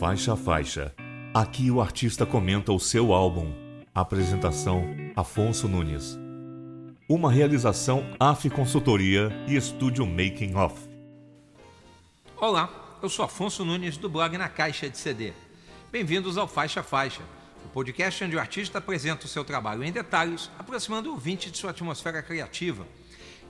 Faixa a faixa. Aqui o artista comenta o seu álbum. Apresentação: Afonso Nunes. Uma realização AF Consultoria e Estúdio Making Off. Olá, eu sou Afonso Nunes do blog Na Caixa de CD. Bem-vindos ao Faixa a Faixa, o podcast onde o artista apresenta o seu trabalho em detalhes, aproximando o ouvinte de sua atmosfera criativa.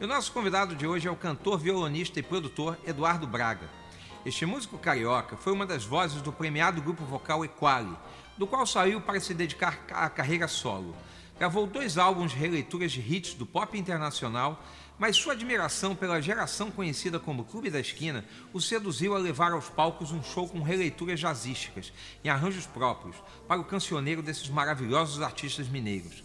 E o nosso convidado de hoje é o cantor, violonista e produtor Eduardo Braga. Este músico carioca foi uma das vozes do premiado grupo vocal Equali, do qual saiu para se dedicar à carreira solo. Gravou dois álbuns de releituras de hits do pop internacional, mas sua admiração pela geração conhecida como Clube da Esquina o seduziu a levar aos palcos um show com releituras jazzísticas, em arranjos próprios, para o cancioneiro desses maravilhosos artistas mineiros.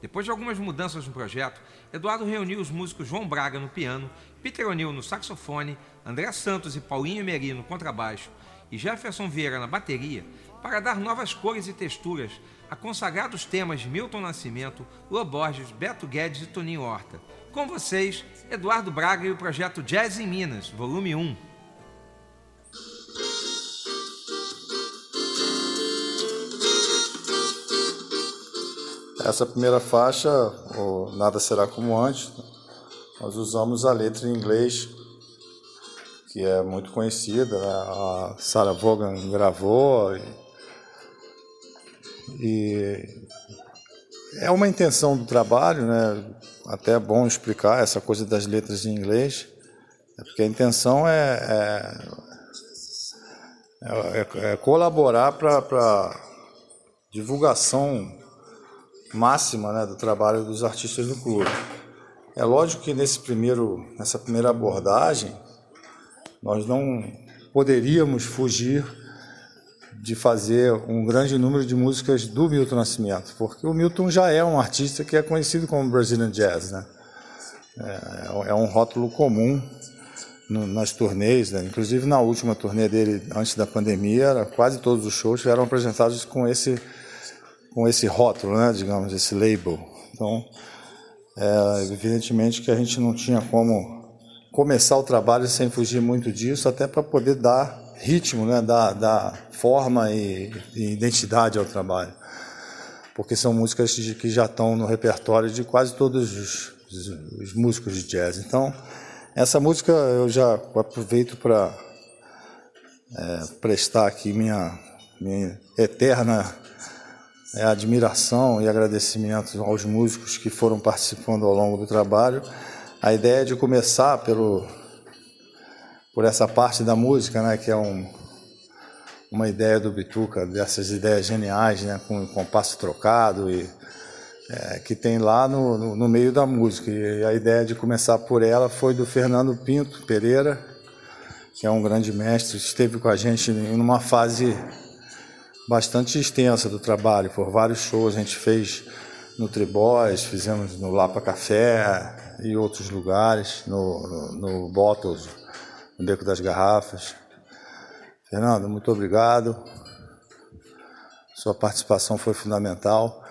Depois de algumas mudanças no projeto, Eduardo reuniu os músicos João Braga no piano, Peter O'Neill no saxofone, André Santos e Paulinho Emery no contrabaixo e Jefferson Vieira na bateria para dar novas cores e texturas a consagrados temas de Milton Nascimento, Lua Borges, Beto Guedes e Toninho Horta. Com vocês, Eduardo Braga e o projeto Jazz em Minas, volume 1. Essa primeira faixa, Nada Será Como Antes, nós usamos a letra em inglês, que é muito conhecida, né? a Sarah Vaughan gravou, e é uma intenção do trabalho, né? Até é bom explicar essa coisa das letras em inglês, é porque a intenção é, é, é, é colaborar para divulgação máxima né, do trabalho dos artistas do clube. É lógico que nesse primeiro, nessa primeira abordagem, nós não poderíamos fugir de fazer um grande número de músicas do Milton Nascimento, porque o Milton já é um artista que é conhecido como Brazilian Jazz, né? É, é um rótulo comum nas turnês, né? inclusive na última turnê dele antes da pandemia, quase todos os shows eram apresentados com esse com esse rótulo, né? Digamos esse label. Então, é, evidentemente que a gente não tinha como começar o trabalho sem fugir muito disso, até para poder dar ritmo, né, da, da forma e, e, identidade ao trabalho. Porque são músicas que já estão no repertório de quase todos os, os, os, músicos de jazz. Então, essa música eu já aproveito para é, prestar aqui minha, minha eterna é, admiração e agradecimento aos músicos que foram participando ao longo do trabalho. A ideia é de começar pelo por essa parte da música, né, que é um, uma ideia do Bituca, dessas ideias geniais, né, com compasso trocado e é, que tem lá no, no, no, meio da música. E a ideia de começar por ela foi do Fernando Pinto Pereira, que é um grande mestre, esteve com a gente em uma fase bastante extensa do trabalho, por vários shows a gente fez no Tribóis, fizemos no Lapa Café e outros lugares, no, no, no Bottles no Beco das Garrafas. Fernando, muito obrigado. Sua participação foi fundamental.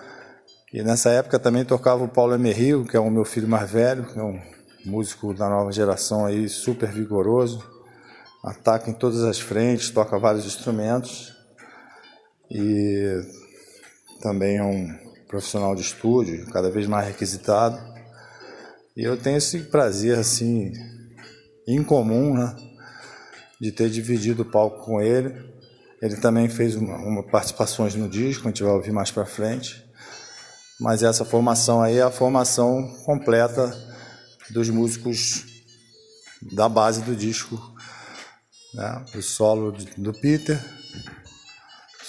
E nessa época também tocava o Paulo Emerrio, que é o meu filho mais velho, que é um músico da nova geração aí, super vigoroso. Ataca em todas as frentes, toca vários instrumentos. E também é um profissional de estúdio, cada vez mais requisitado. E eu tenho esse prazer assim incomum, né? De ter dividido o palco com ele. Ele também fez uma, uma participações no disco, a gente vai ouvir mais para frente. Mas essa formação aí é a formação completa dos músicos da base do disco. Né? O solo do Peter,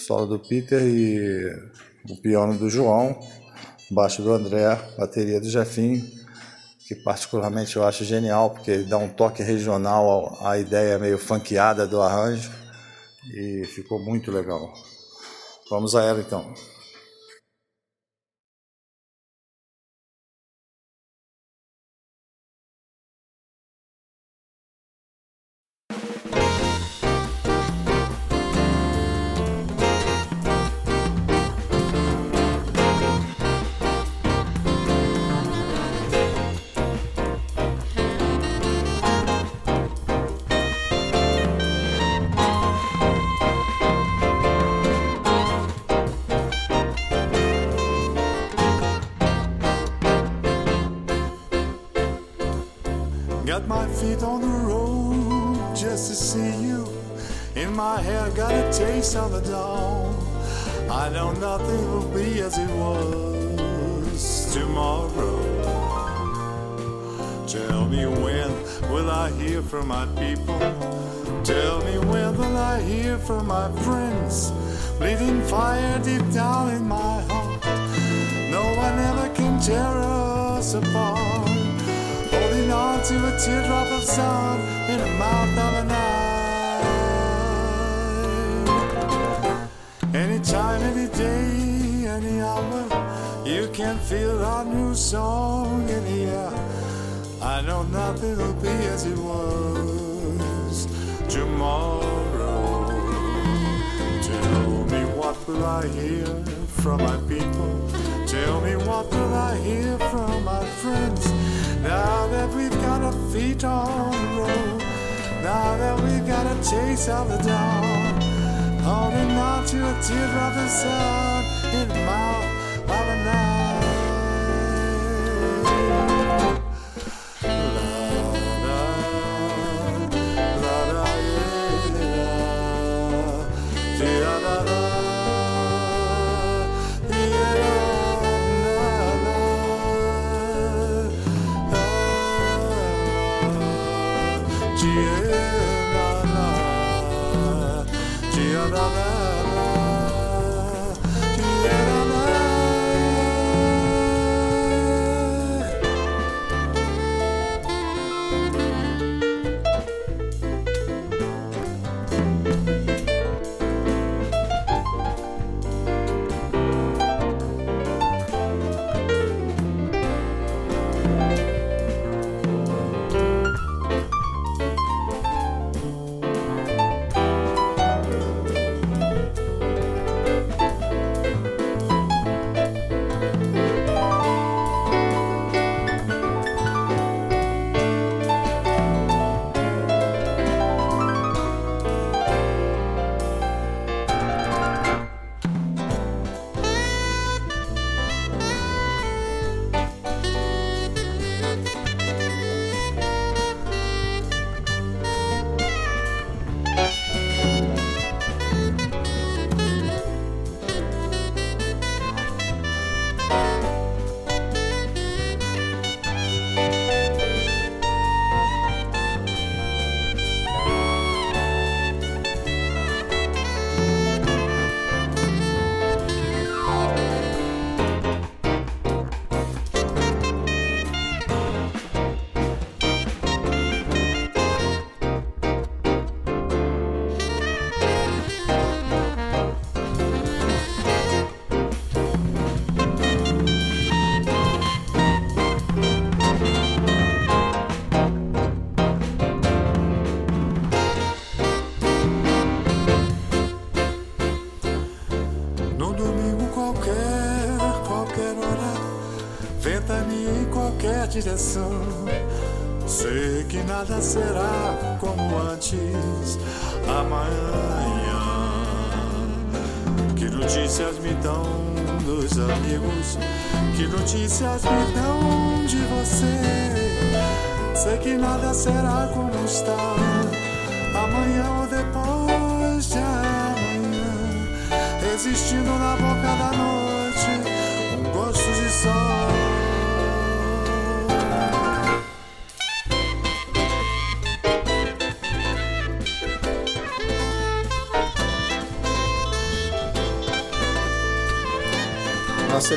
solo do Peter e o piano do João, baixo do André, bateria do Jefinho que particularmente eu acho genial, porque ele dá um toque regional à ideia meio funkeada do arranjo e ficou muito legal. Vamos a ela então. Tomorrow. Tell me when will I hear from my people? Tell me when will I hear from my friends? Bleeding fire deep down in my heart. No one ever can tear us apart. Holding on to a teardrop of sun in the mouth of a night. Anytime, any day, any hour, you can feel our new song in the air. I know nothing will be as it was tomorrow. Tell me what will I hear from my people? Tell me what will I hear from my friends? Now that we've got our feet on the road, now that we've got a taste of the dawn, holding on to a teardrop of sun in the nada será como antes amanhã. Que notícias me dão dos amigos? Que notícias me dão de você? Sei que nada será como está amanhã ou depois de amanhã. Existindo na boca da noite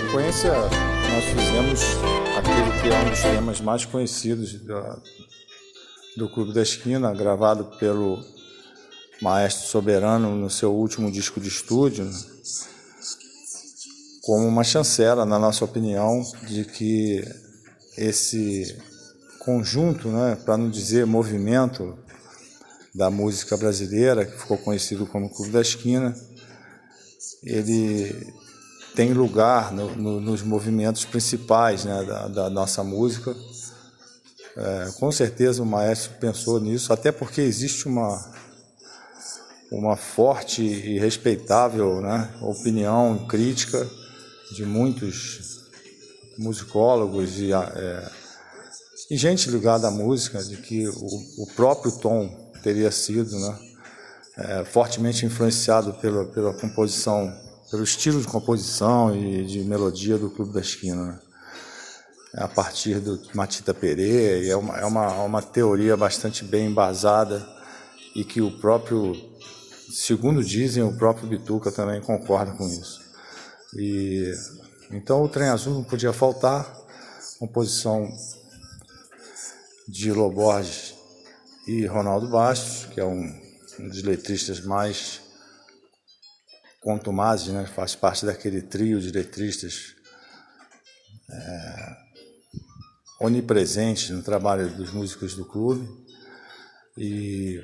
sequência, nós fizemos aquele que é um dos temas mais conhecidos da- do Clube da Esquina, gravado pelo Maestro Soberano no seu último disco de estúdio, como uma chancela, na nossa opinião, de que esse conjunto, né, para não dizer movimento da música brasileira, que ficou conhecido como Clube da Esquina, ele tem lugar no- no- nos movimentos principais né, da, da nossa música. É, com certeza o maestro pensou nisso, até porque existe uma, uma forte e respeitável né, opinião crítica de muitos musicólogos e, é, e gente ligada à música, de que o, o próprio Tom teria sido né, é, fortemente influenciado pela, pela composição, pelo estilo de composição e de melodia do Clube da Esquina. Né? A partir do Matita Pereira, é uma, é uma, uma teoria bastante bem embasada e que o próprio, segundo dizem, o próprio Bituca também concorda com isso. E então o Trem Azul não podia faltar, composição de Loborges e Ronaldo Bastos, que é um, um dos letristas mais contumazes, né? faz parte daquele trio de letristas é, onipresentes no trabalho dos músicos do clube. E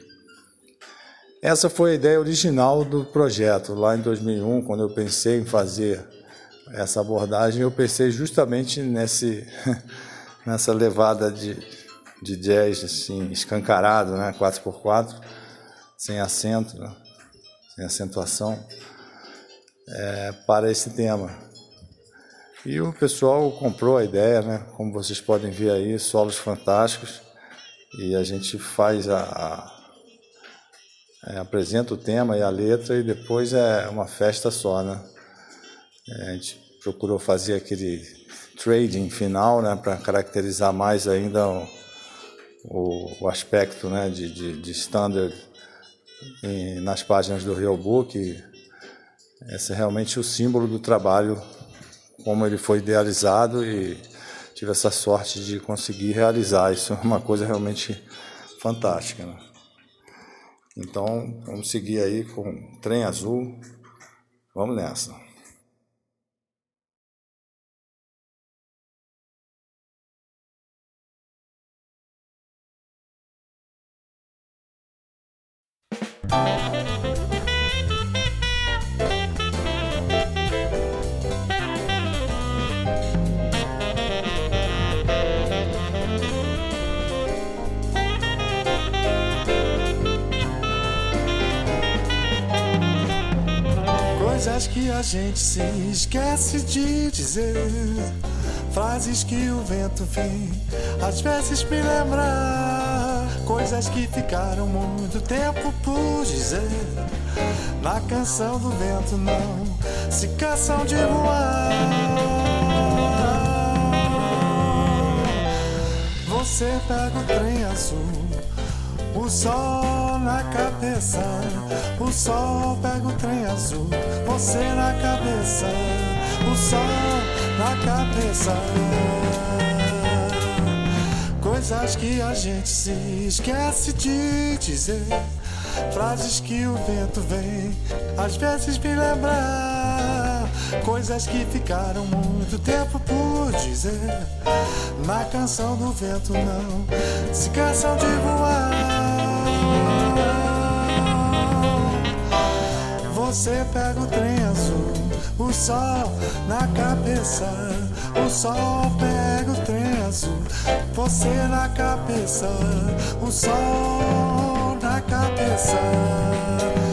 essa foi a ideia original do projeto. Lá em 2001, quando eu pensei em fazer essa abordagem, eu pensei justamente nesse, nessa levada de, de jazz assim, escancarado, né? 4x4, sem acento, né? sem acentuação, é, para esse tema. E o pessoal comprou a ideia, né? como vocês podem ver aí, solos fantásticos, e a gente faz a, a é, apresenta o tema e a letra e depois é uma festa só, né? É, a gente procurou fazer aquele trading final, né, para caracterizar mais ainda o, o, o aspecto né, de, de, de standard em, nas páginas do Real Book. Esse é realmente o símbolo do trabalho, como ele foi idealizado e tive essa sorte de conseguir realizar. Isso é uma coisa realmente fantástica. Né? Então, vamos seguir aí com Trem Azul. Vamos nessa. Coisas que a gente se esquece de dizer. Frases que o vento vem, às vezes me lembrar. Coisas que ficaram muito tempo por dizer. Na canção do vento não se cansam de voar. Você pega o trem azul, o sol na cabeça. O sol pega o trem azul, você na cabeça. O sol na cabeça. Coisas que a gente se esquece de dizer. Frases que o vento vem, às vezes me lembrar. Coisas que ficaram muito tempo por dizer. Na canção do vento não se cansam de voar. Você pega o trem azul, o sol na cabeça. O sol pega o trem azul, você na cabeça. O sol na cabeça.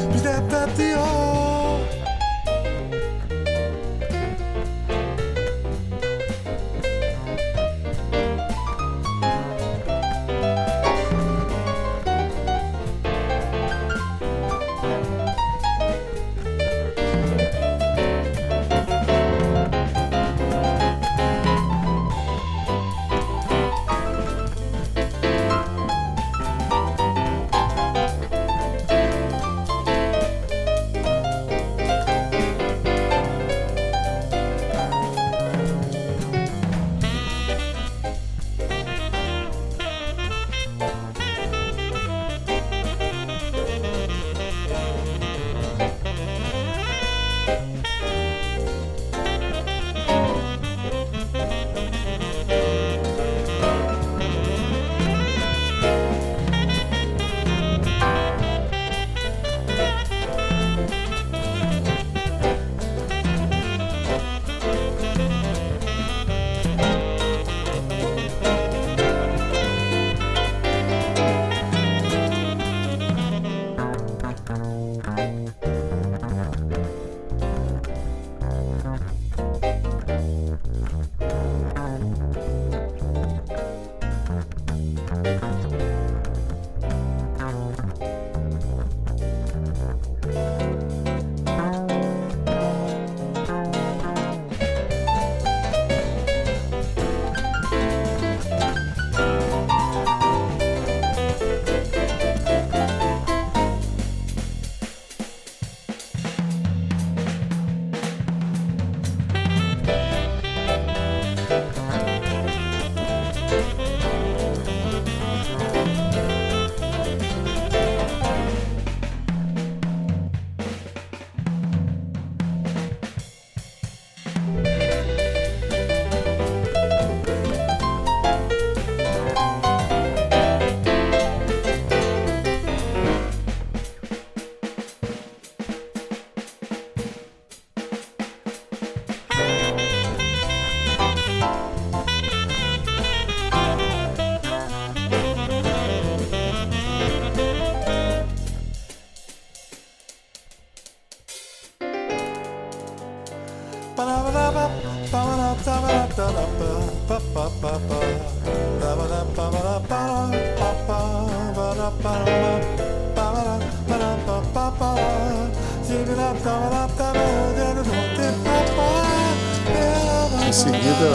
Em seguida,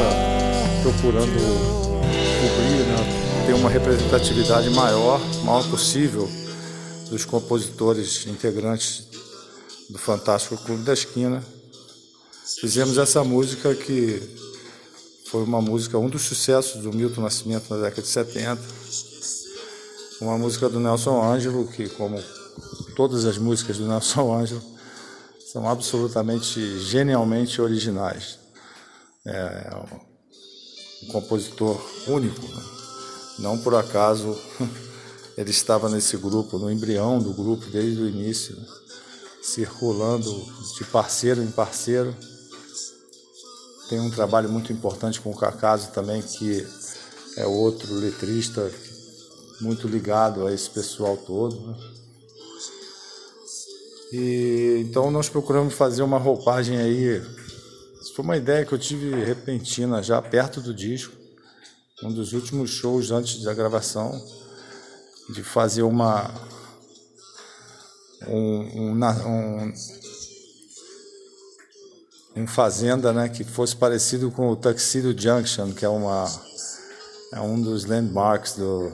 procurando cobrir, né, ter uma representatividade maior, maior possível, dos compositores integrantes do Fantástico Clube da Esquina, Fizemos essa música que foi uma música, um dos sucessos do Milton Nascimento na década de 70. Uma música do Nelson Ângelo, que como todas as músicas do Nelson Ângelo, são absolutamente genialmente originais. É um compositor único. Né? Não por acaso ele estava nesse grupo, no embrião do grupo desde o início, né? circulando de parceiro em parceiro. Tem um trabalho muito importante com o Cacaso também, que é outro letrista muito ligado a esse pessoal todo. Né? E então nós procuramos fazer uma roupagem aí. Isso foi uma ideia que eu tive repentina já perto do disco, um dos últimos shows antes da gravação, de fazer uma um, um, um, um fazenda, né, que fosse parecido com o Tuxedo Junction, que é uma é um dos landmarks do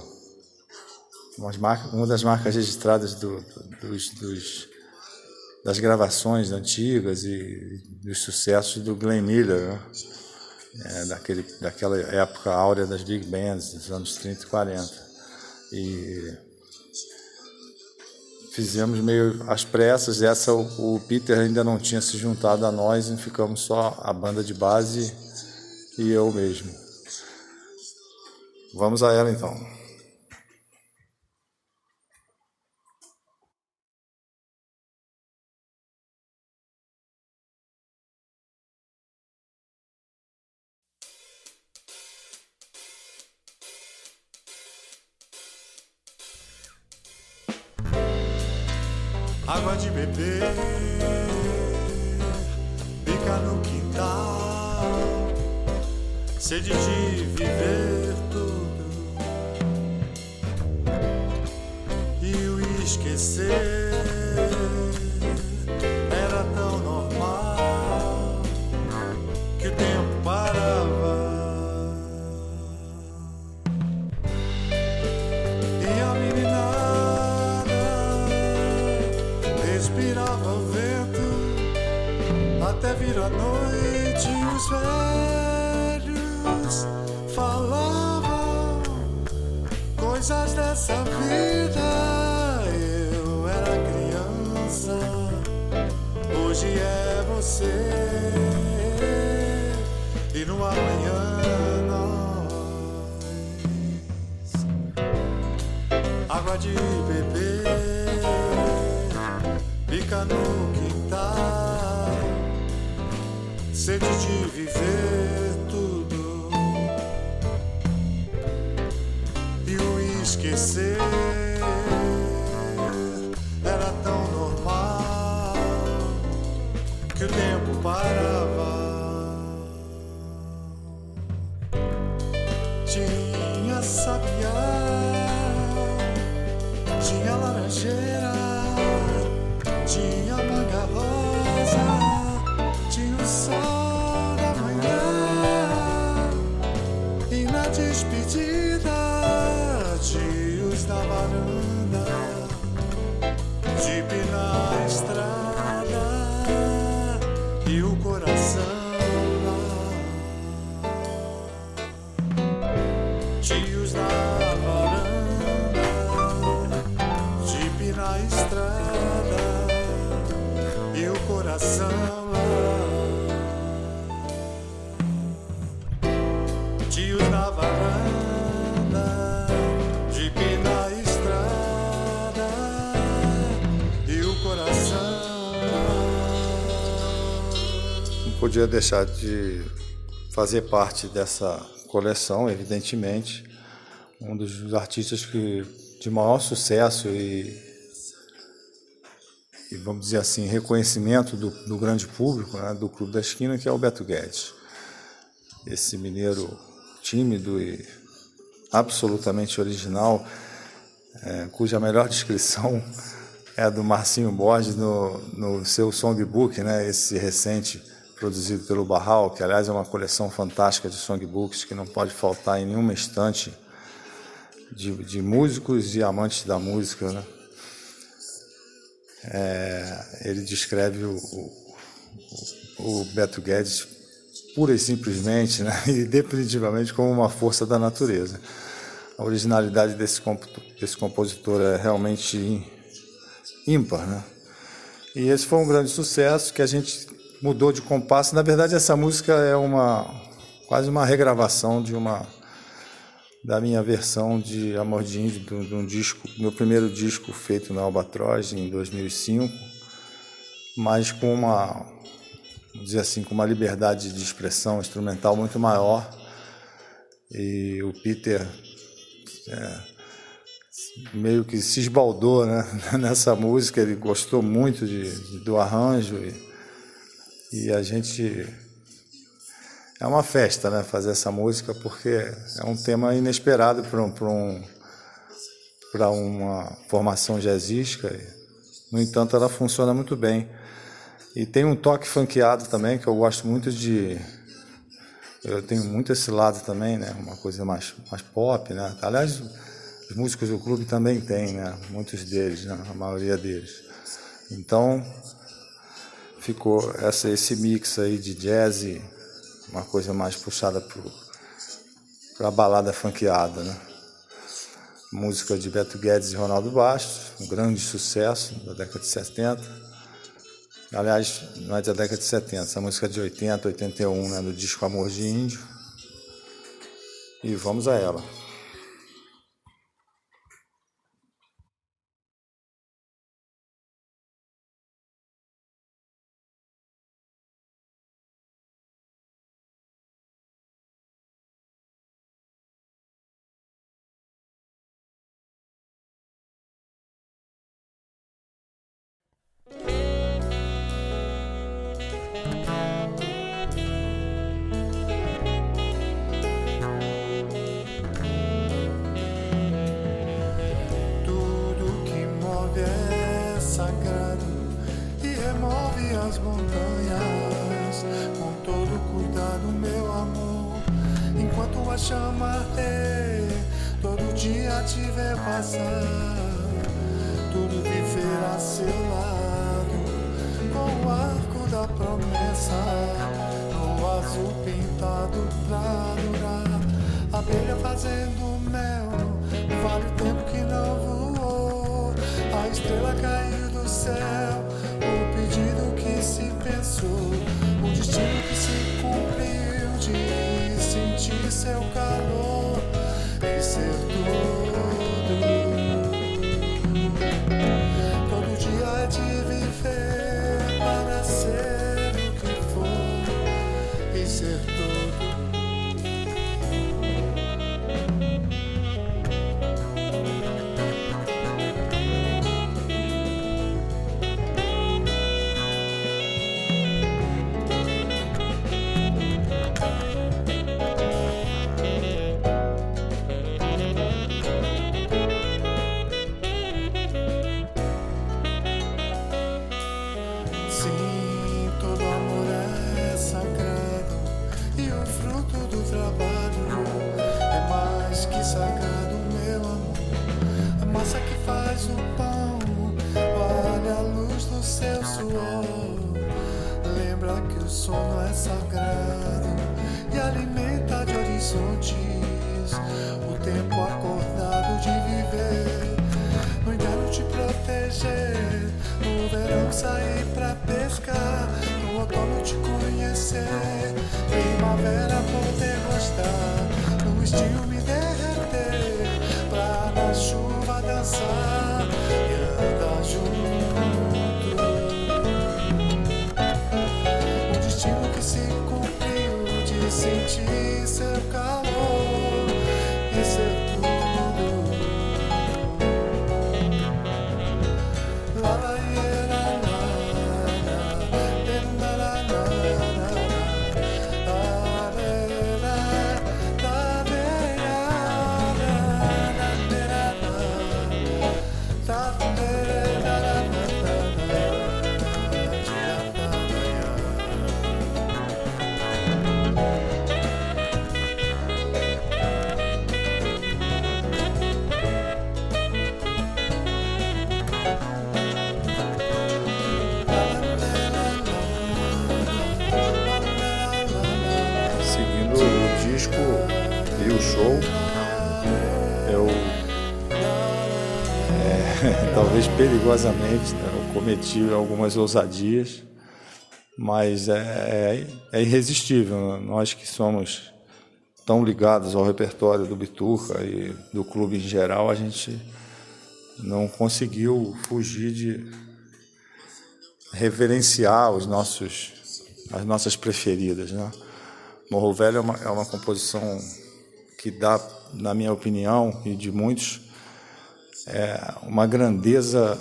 uma das marcas registradas do, dos, dos das gravações antigas e dos sucessos do Glenn Miller, né? é, daquele, daquela época áurea das big bands, dos anos 30 e 40. E fizemos meio às pressas, essa o, Peter ainda não tinha se juntado a nós e ficamos só a banda de base e eu mesmo. Vamos a ela então. Esquecer de podia deixar de fazer parte dessa coleção, evidentemente. Um dos artistas que de maior sucesso e, e vamos dizer assim, reconhecimento do, do grande público, né, do Clube da Esquina, que é o Beto Guedes. Esse mineiro tímido e absolutamente original. é, cuja melhor descrição é a do Marcinho Borges no, no seu songbook, né, esse recente produzido pelo Barral, que aliás é uma coleção fantástica de songbooks que não pode faltar em nenhuma estante de, de músicos e amantes da música. Né? É, ele descreve o, o, o, Beto Guedes pura e simplesmente né, e definitivamente como uma força da natureza. A originalidade desse, desse compositor é realmente ímpar. Né? E esse foi um grande sucesso que a gente mudou de compasso. Na verdade, essa música é uma quase uma regravação de uma da minha versão de Amor de Índio, de, de um disco, meu primeiro disco feito na Albatroz em 2005, mas com uma, dizer assim, com uma liberdade de expressão instrumental muito maior. E o Peter é, meio que se esbaldou né, nessa música, ele gostou muito de, de do arranjo. E, e a gente. É uma festa, né? Fazer essa música, porque é um tema inesperado para um, um, uma formação jazzística. No entanto, ela funciona muito bem. E tem um toque funkeado também, que eu gosto muito de. Eu tenho muito esse lado também, né? Uma coisa mais, mais pop, né? Aliás, os músicos do clube também têm, né? Muitos deles, né? A maioria deles. Então, ficou essa, esse mix aí de jazz, uma coisa mais puxada para a balada funkeada, né? Música de Beto Guedes e Ronaldo Bastos, um grande sucesso da década de 70. Aliás, não é da década de 70, essa música é de 80, 81, né, no disco Amor de Índio. E vamos a ela. céu, o pedido que se pensou, o destino que se cumpriu de sentir seu calor. Perigosamente, né? eu cometi algumas ousadias, mas é, é, é, irresistível. Nós que somos tão ligados ao repertório do Bituca e do clube em geral, a gente não conseguiu fugir de reverenciar os nossos, as nossas preferidas. Né? Morro Velho é uma, é uma composição que dá, na minha opinião e de muitos, é uma grandeza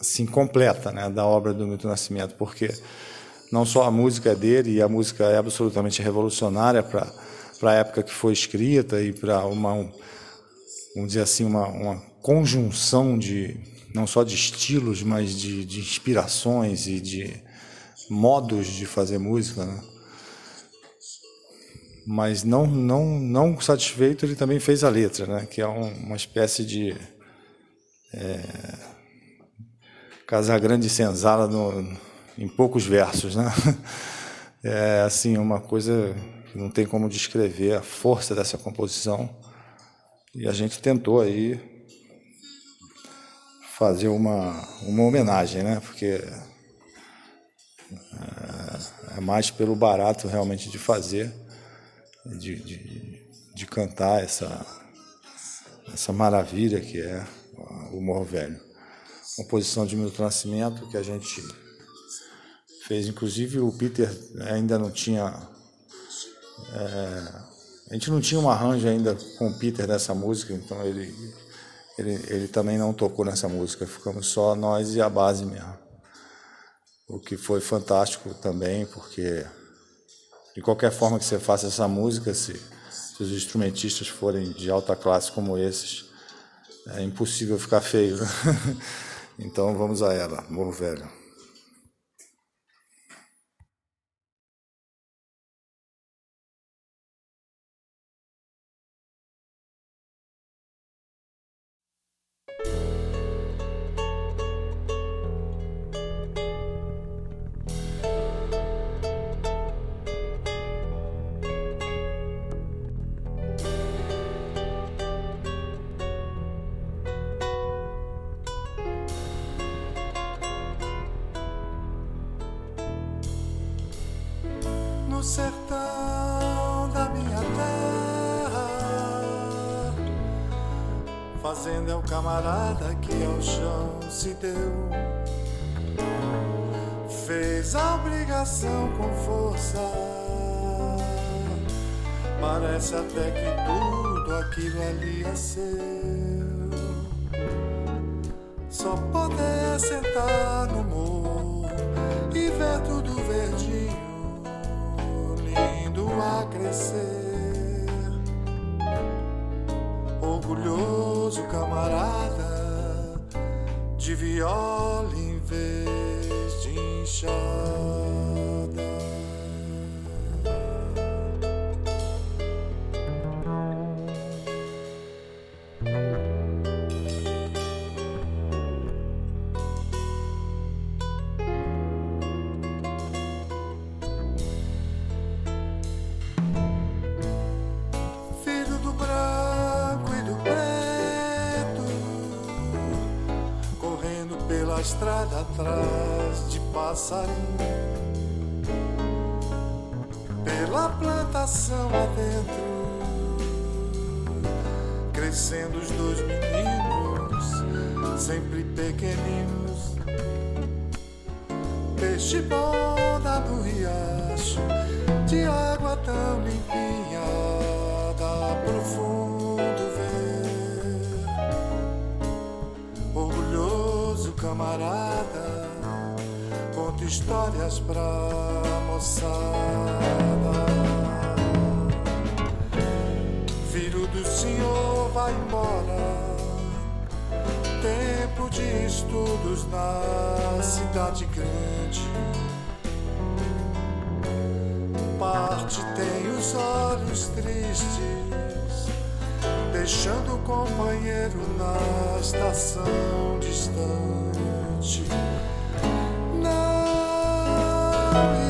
assim completa né, da obra do Milton Nascimento, porque não só a música é dele, e a música é absolutamente revolucionária para a época que foi escrita e para uma, um, vamos dizer assim, uma, uma conjunção de, não só de estilos, mas de, de inspirações e de modos de fazer música. Né? Mas não, não, não satisfeito, ele também fez a letra, né? que é um, uma espécie de é, Casagrande Senzala no, em poucos versos. Né? É assim, uma coisa que não tem como descrever a força dessa composição. E a gente tentou aí fazer uma, uma homenagem, né? porque é, é mais pelo barato realmente de fazer de, de, de cantar essa, essa maravilha que é o Morro Velho. Composição de Milton Nascimento que a gente fez, inclusive o Peter ainda não tinha. É, a gente não tinha um arranjo ainda com o Peter dessa música, então ele, ele, ele também não tocou nessa música, ficamos só nós e a base mesmo. O que foi fantástico também, porque de qualquer forma que você faça essa música, se, se os instrumentistas forem de alta classe como esses, é impossível ficar feio. Então vamos a ela, Morro Velho. Parece até que tudo aquilo ali é seu. Só poder sentar no morro e ver tudo verdinho a crescer. Orgulhoso camarada de viola em vez de enxada. Plantação adentro, crescendo os dois meninos, sempre pequeninos. Peixe bom no riacho, de água tão limpinha, da profunda camarada, conta histórias pra moçada. Vai embora, tempo de estudos na cidade grande. Parte tem os olhos tristes deixando o companheiro na estação distante. Não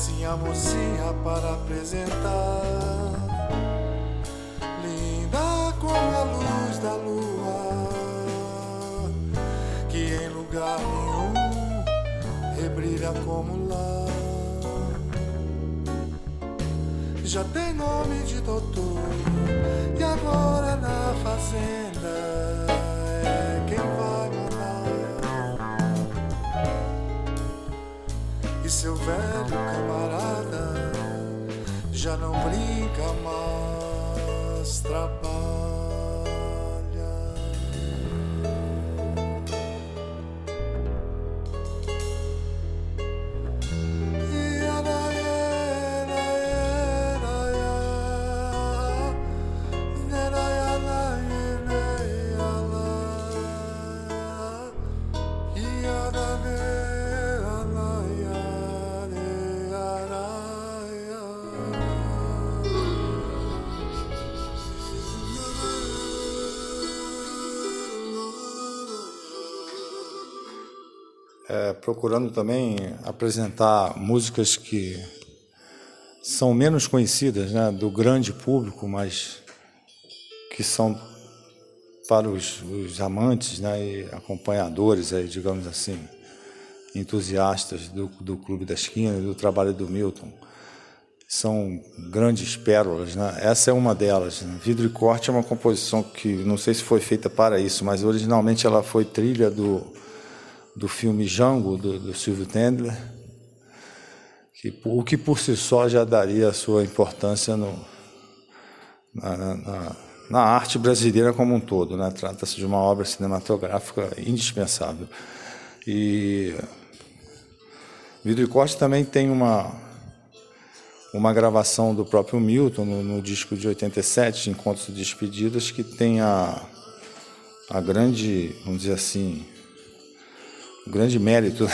Trouxe até sim a mocinha para apresentar. Linda como a luz da lua, que em lugar nenhum rebrilha como lá. Já tem nome de doutor e agora na fazenda seu velho camarada já não brinca mais, trabalha. Procurando também apresentar músicas que são menos conhecidas né, do grande público, mas que são para os, os amantes né, e acompanhadores, aí, digamos assim, entusiastas do, do Clube da Esquina e do trabalho do Milton. São grandes pérolas. Né? Essa é uma delas. Né? Vidro e Corte é uma composição que não sei se foi feita para isso, mas originalmente ela foi trilha do do filme Django, do, do Silvio Tendler, que, o que por si só já daria a sua importância no, na, na, na, arte brasileira como um todo. Né? Trata-se de uma obra cinematográfica indispensável. E Vidro e Corte também tem uma, uma gravação do próprio Milton no, no disco de 87, Encontros e Despedidas, que tem a, a grande, vamos dizer assim, o grande mérito,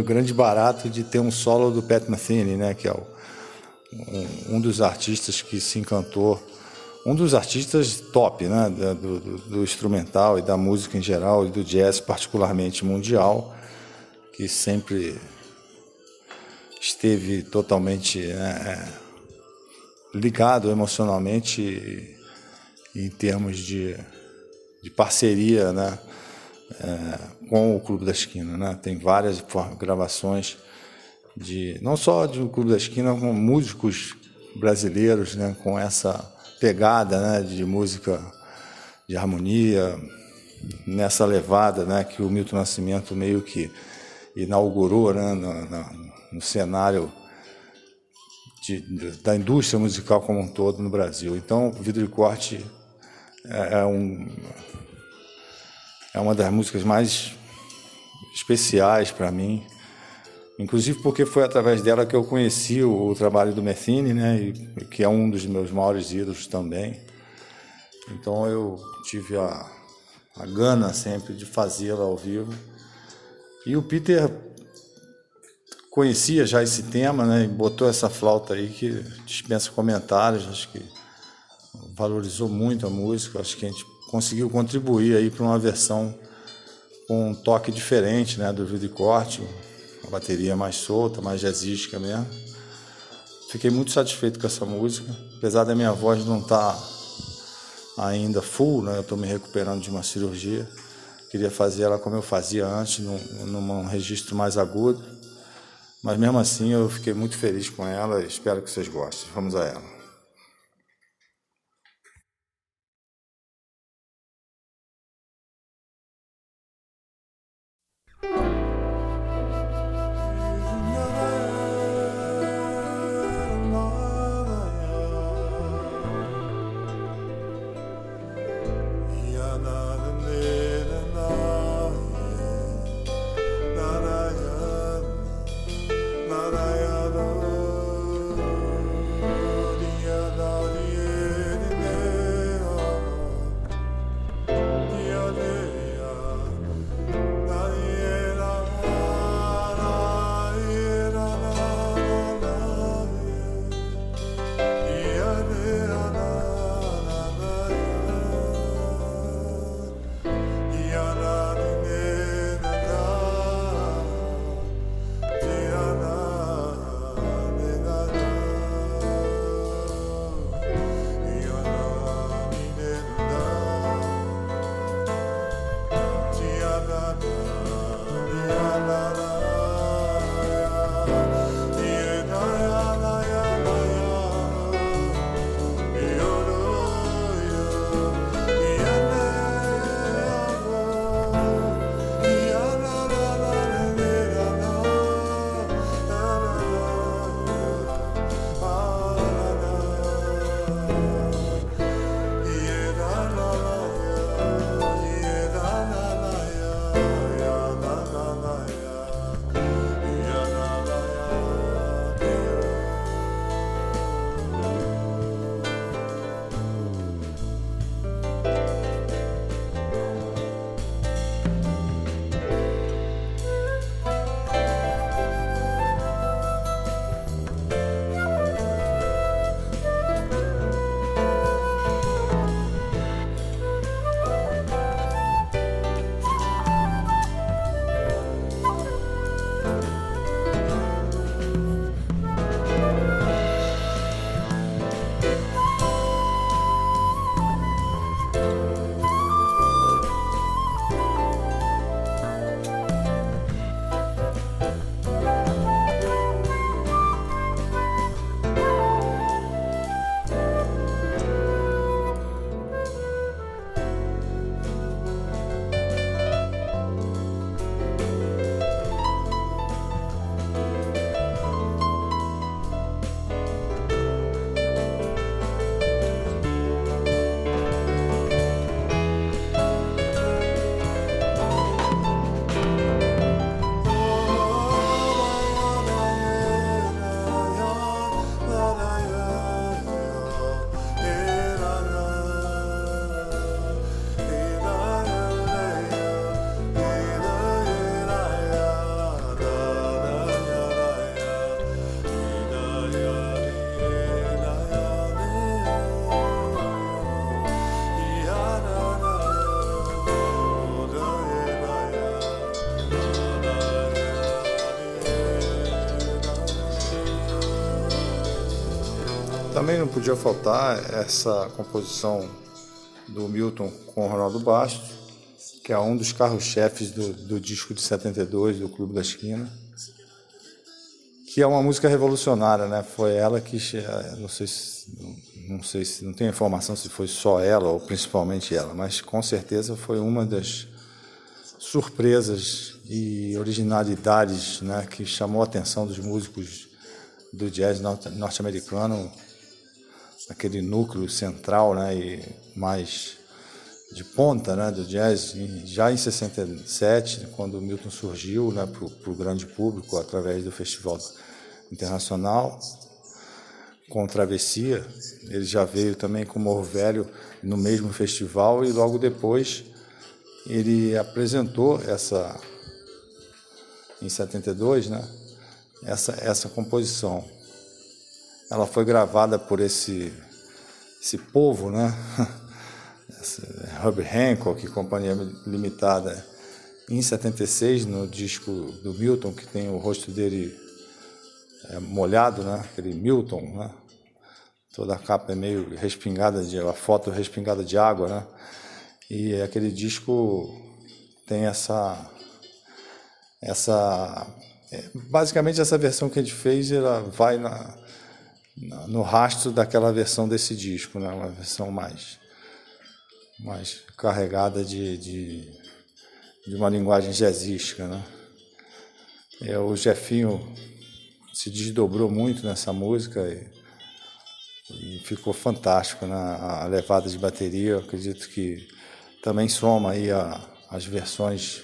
o grande barato de ter um solo do Pat Metheny, né, que é o, um, um, dos artistas que se encantou, um dos artistas top, né, do, do, do, instrumental e da música em geral e do jazz particularmente mundial, que sempre esteve totalmente né, é, ligado emocionalmente em termos de, de parceria, né, é, com o Clube da Esquina. Né? Tem várias gravações de não só do Clube da Esquina, como músicos brasileiros né? com essa pegada né? de música de harmonia, nessa levada né? que o Milton Nascimento meio que inaugurou né? no, no, no cenário de, de, da indústria musical como um todo no Brasil. Então, Vidro e Corte é, é um é uma das músicas mais especiais para mim, inclusive porque foi através dela que eu conheci o, o trabalho do Metheny, né, e, que é um dos meus maiores ídolos também. Então eu tive a, a gana sempre de fazê-la ao vivo. E o Peter conhecia já esse tema, né, e botou essa flauta aí que dispensa comentários, acho que valorizou muito a música, acho que a gente conseguiu contribuir aí para uma versão com um toque diferente, né, do vídeo corte, uma bateria mais solta, mais jazzística mesmo. Fiquei muito satisfeito com essa música, apesar da minha voz não estar tá ainda full, né, eu estou me recuperando de uma cirurgia. Queria fazer ela como eu fazia antes, num, num registro mais agudo. Mas mesmo assim eu fiquei muito feliz com ela e espero que vocês gostem. Vamos a ela. Também não podia faltar essa composição do Milton com Ronaldo Bastos, que é um dos carros-chefes do, do disco de 72 do Clube da Esquina, que é uma música revolucionária, né? Foi ela que, não sei se, não sei se, não tenho informação se foi só ela ou principalmente ela, mas com certeza foi uma das surpresas e originalidades, né, que chamou a atenção dos músicos do jazz norte-americano aquele núcleo central, né, e mais de ponta, né, do jazz, já em 67, quando o Milton surgiu, né, para o grande público através do Festival Internacional com Travessia, ele já veio também com Morro Velho no mesmo festival e logo depois ele apresentou essa em 72, né? Essa essa composição ela foi gravada por esse, esse povo, né? Herbie Hancock, Companhia Limitada, em 76, no disco do Milton, que tem o rosto dele é, molhado, né? Aquele Milton, né? Toda a capa é meio respingada, de, a foto respingada de água, né? E aquele disco tem essa essa é, basicamente essa versão que a gente fez ela vai na no rastro daquela versão desse disco, né? uma versão mais, mais carregada de, de, de uma linguagem jazzística. Né? É, o Jefinho se desdobrou muito nessa música e, e ficou fantástico né? a levada de bateria. Acredito que também soma aí a, as versões,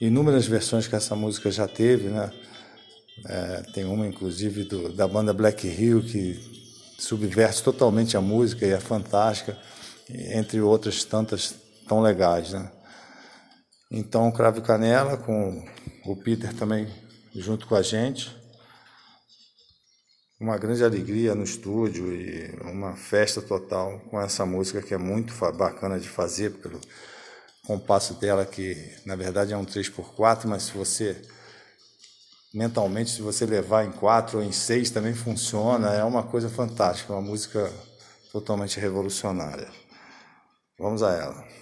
inúmeras versões que essa música já teve, né? É, tem uma, inclusive, do, da banda Black Hill, que subverte totalmente a música e é fantástica, entre outras tantas tão legais. Né? Então, Cravo Canela, com o Peter também junto com a gente. Uma grande alegria no estúdio e uma festa total com essa música que é muito bacana de fazer, pelo compasso dela, que na verdade é um 3x4, mas se você mentalmente, se você levar em quatro ou em seis, também funciona. É uma coisa fantástica, uma música totalmente revolucionária. Vamos a ela.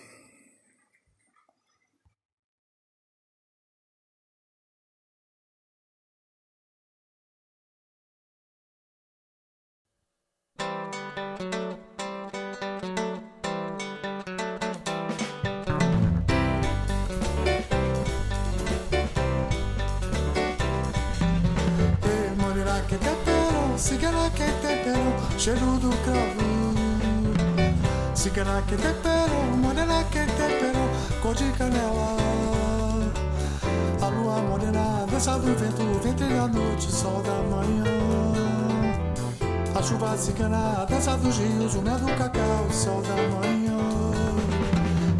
Cheiro do cravo. Cigana que tempero, morena que tempero, cor de canela. A lua morena, dança do vento, ventre da noite, sol da manhã. A chuva cigana, dança dos rios, o mel do cacau, sol da manhã.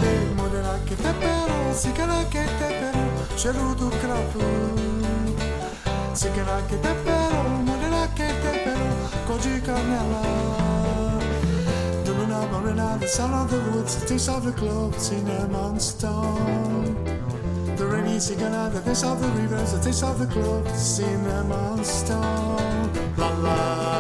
Ei, morena que tempero, cigana que tempero, cheiro do cravo. Cigana que tempero, morena que cor de canela. The luna, morena, the sound of the woods, the taste of the cloves, cinnamon stone. The rainy cigana, the taste of the rivers, the taste of the cloves, cinnamon stone. La la,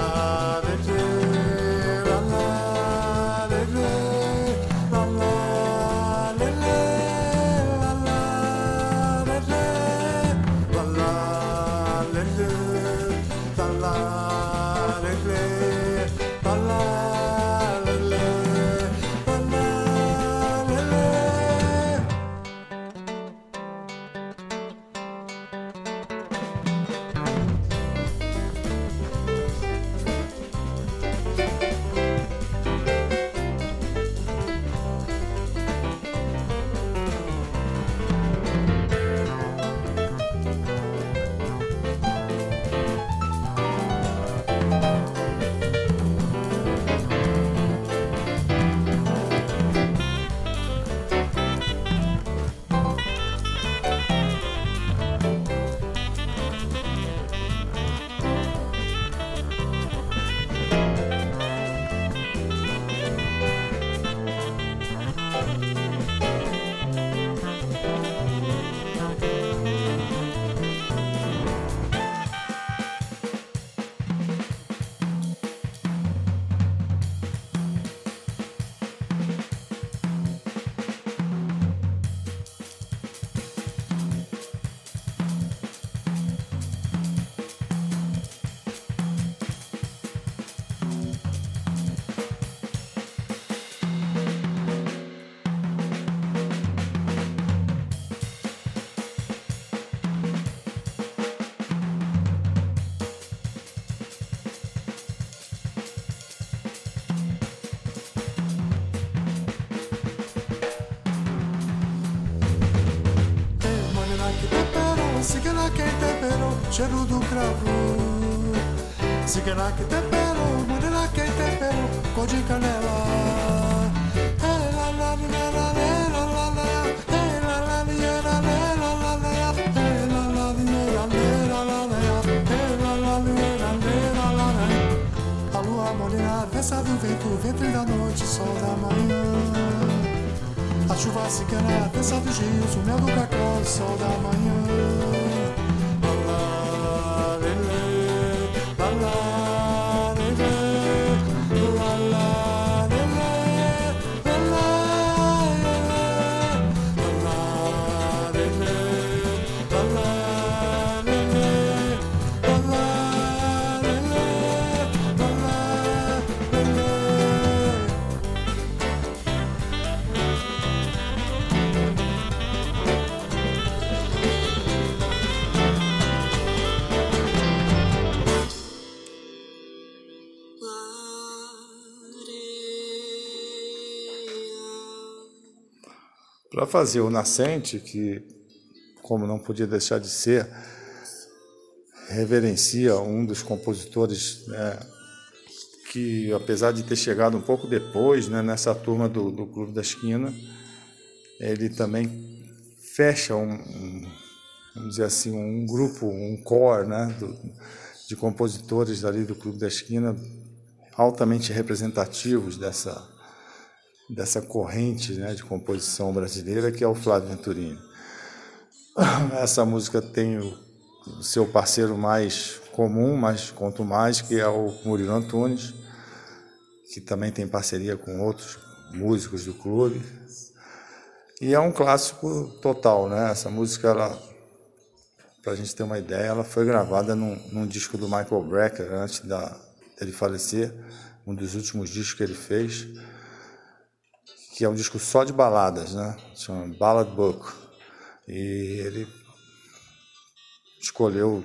fazer o nascente, que, como não podia deixar de ser, reverencia um dos compositores né, que, apesar de ter chegado um pouco depois, né, nessa turma do, do Clube da Esquina, ele também fecha um, um, vamos dizer assim, um grupo, um core né, do, de compositores ali do Clube da Esquina altamente representativos dessa dessa corrente né, de composição brasileira que é o Flávio Venturini. Essa música tem o seu parceiro mais comum, mais conto mais, que é o Murilo Antunes, que também tem parceria com outros músicos do clube. E é um clássico total, né? Essa música, para a gente ter uma ideia, ela foi gravada num, num disco do Michael Brecker antes da, dele falecer, um dos últimos discos que ele fez que é um disco só de baladas, né? Chama Ballad Book. E ele escolheu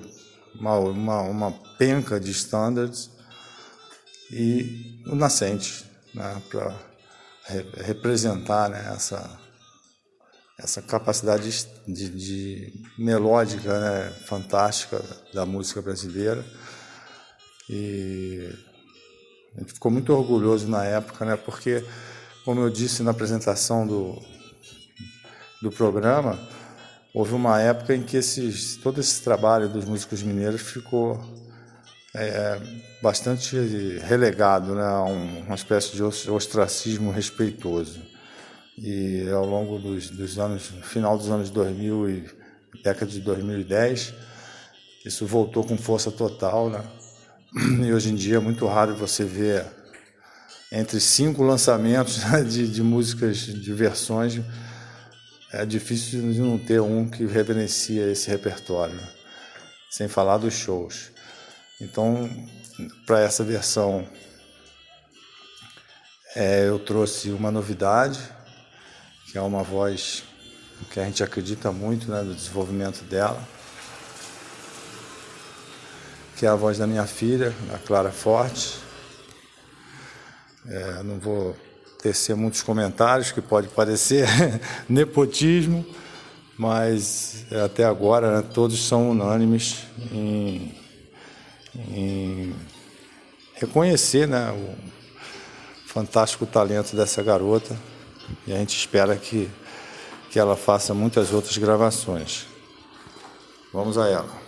uma, uma, uma penca de standards e o Nascente, né? Para re representar né? essa, essa capacidade de, de melódica né? fantástica da música brasileira. E a gente ficou muito orgulhoso na época, né? Porque como eu disse na apresentação do, do programa, houve uma época em que esses, todo esse trabalho dos músicos mineiros ficou é, bastante relegado né, a um, uma espécie de ostracismo respeitoso. E ao longo dos, dos anos, final dos anos 2000 e década de 2010, isso voltou com força total, né? E hoje em dia é muito raro você ver entre cinco lançamentos né, de, de músicas de versões, é difícil de não ter um que reverencia esse repertório, sem falar dos shows. Então, para essa versão, é, eu trouxe uma novidade, que é uma voz que a gente acredita muito né, no desenvolvimento dela, que é a voz da minha filha, a Clara Forte é, não vou tecer muitos comentários, que pode parecer nepotismo, mas até agora né, todos são unânimes em, em reconhecer né, o fantástico talento dessa garota e a gente espera que, que ela faça muitas outras gravações. Vamos a ela.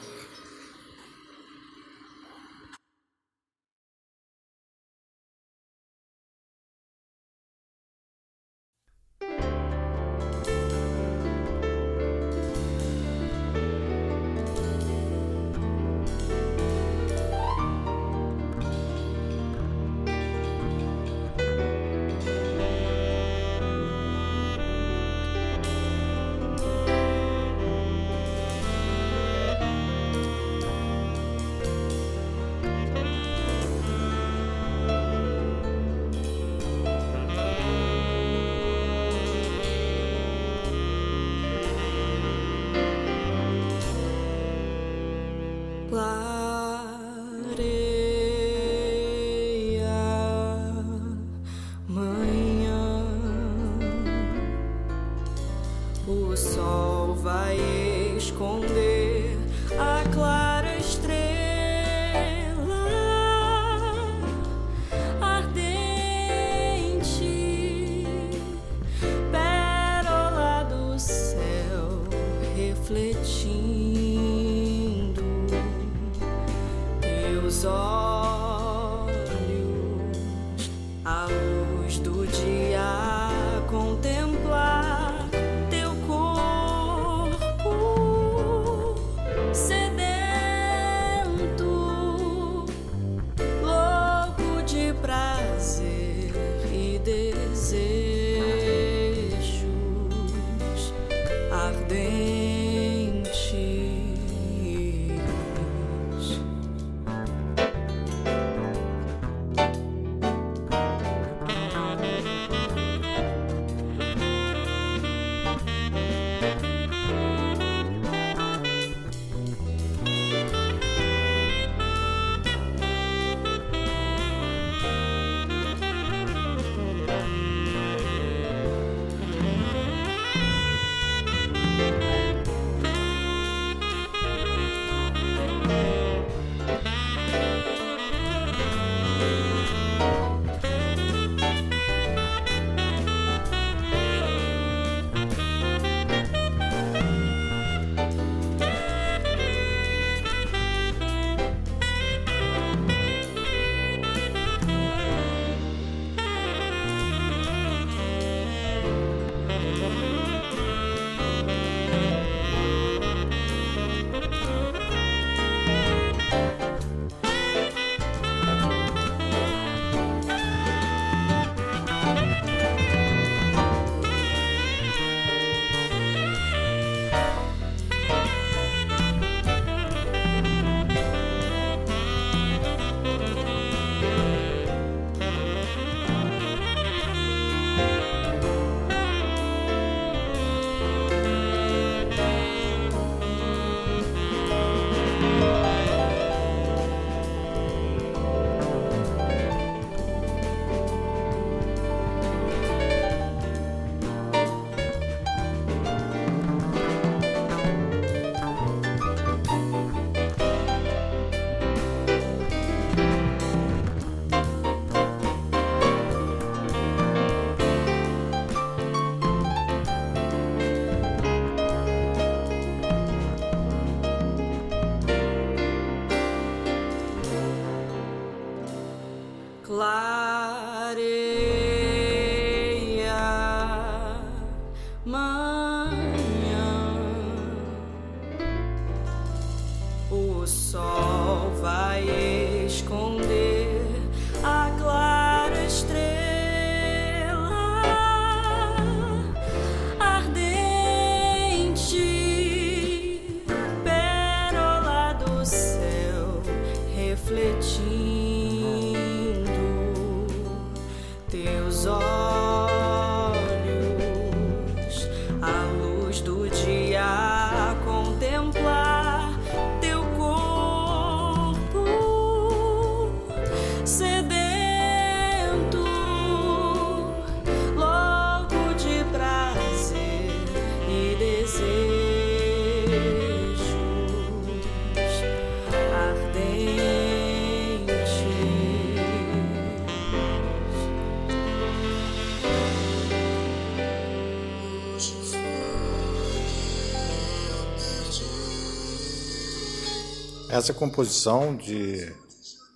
Essa composição de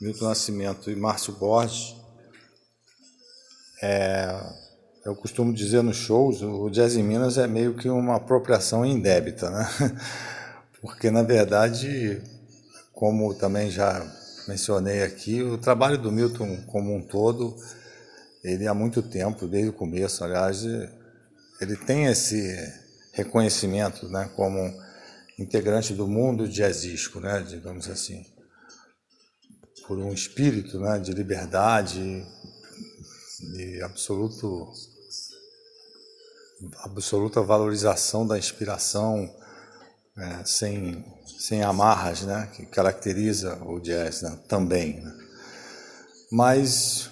Milton Nascimento e Márcio Borges, é, eu costumo dizer nos shows, o Jazz em Minas é meio que uma apropriação indébita, né? Porque, na verdade, como também já mencionei aqui, o trabalho do Milton como um todo, ele há muito tempo, desde o começo, aliás, ele tem esse reconhecimento né, como integrante do mundo jazzístico, né, digamos assim, por um espírito né, de liberdade, de absoluto, absoluta valorização da inspiração, né, sem, sem amarras, né, que caracteriza o jazz né, também. Né. Mas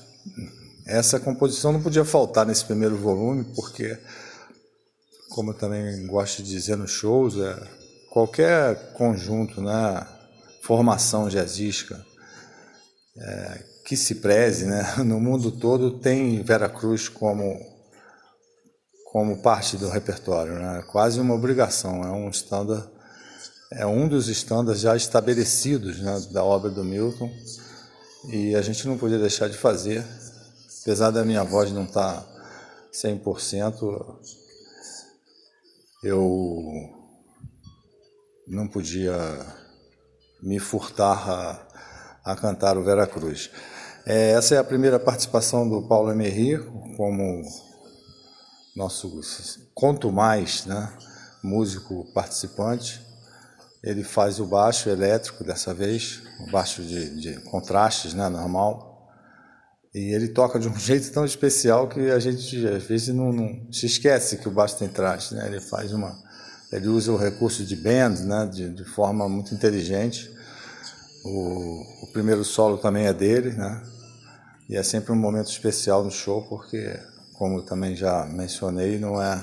essa composição não podia faltar nesse primeiro volume, porque, como eu também gosto de dizer nos shows, é, qualquer conjunto, né, formação jazzística é, que se preze né, no mundo todo tem Vera Cruz como, como parte do repertório, né, quase uma obrigação, é um standard é um dos estándares já estabelecidos né, da obra do Milton e a gente não podia deixar de fazer, apesar da minha voz não estar tá 100%, eu não podia me furtar a, a cantar o Vera Cruz. É, essa é a primeira participação do Paulo Emery como nosso conto mais, né, músico participante. Ele faz o baixo elétrico dessa vez, o baixo de, de contrastes, né, normal. E ele toca de um jeito tão especial que a gente às vezes não, não se esquece que o baixo tem traste, né? Ele faz uma, ele usa o recurso de bend, né, de, de forma muito inteligente. O, o primeiro solo também é dele, né? E é sempre um momento especial no show porque, como também já mencionei, não é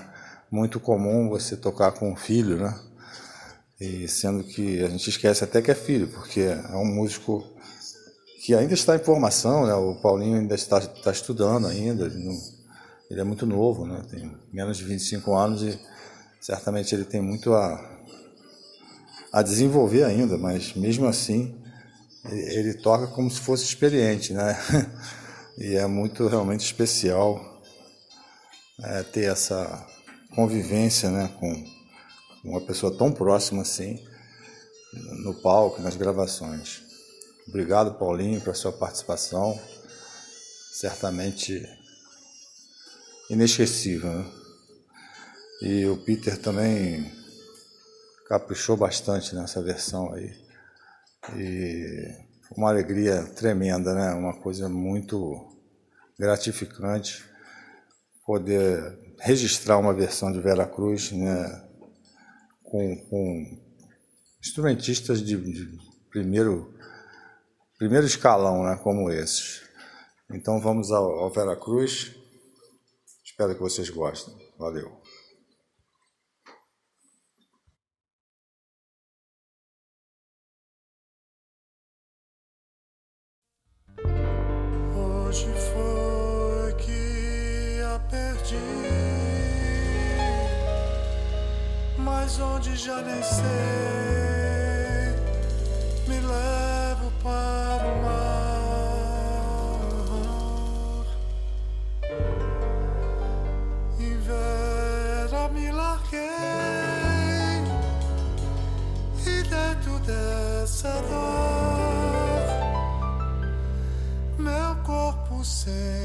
muito comum você tocar com um filho, né? E sendo que a gente esquece até que é filho, porque é um músico que ainda está em formação, né? O Paulinho ainda está, está estudando ainda, ele, não, ele, é muito novo, né? Tem menos de 25 anos e certamente ele tem muito a, a desenvolver ainda, mas mesmo assim ele, toca como se fosse experiente, né? E é muito realmente especial é, ter essa convivência, né, com uma pessoa tão próxima assim no palco, nas gravações. Obrigado, Paulinho, pela sua participação. Certamente inesquecível. Né? E o Peter também caprichou bastante nessa versão aí. E uma alegria tremenda, né? Uma coisa muito gratificante poder registrar uma versão de Vera Cruz, né? com, com instrumentistas de, de, primeiro, primeiro escalão, né, como esses. Então vamos ao, ao Vera Cruz. Espero que vocês gostem. Valeu. Mas onde já nem sei, me levo para o mar. Em Vera me larguei e dentro dessa dor, meu corpo sem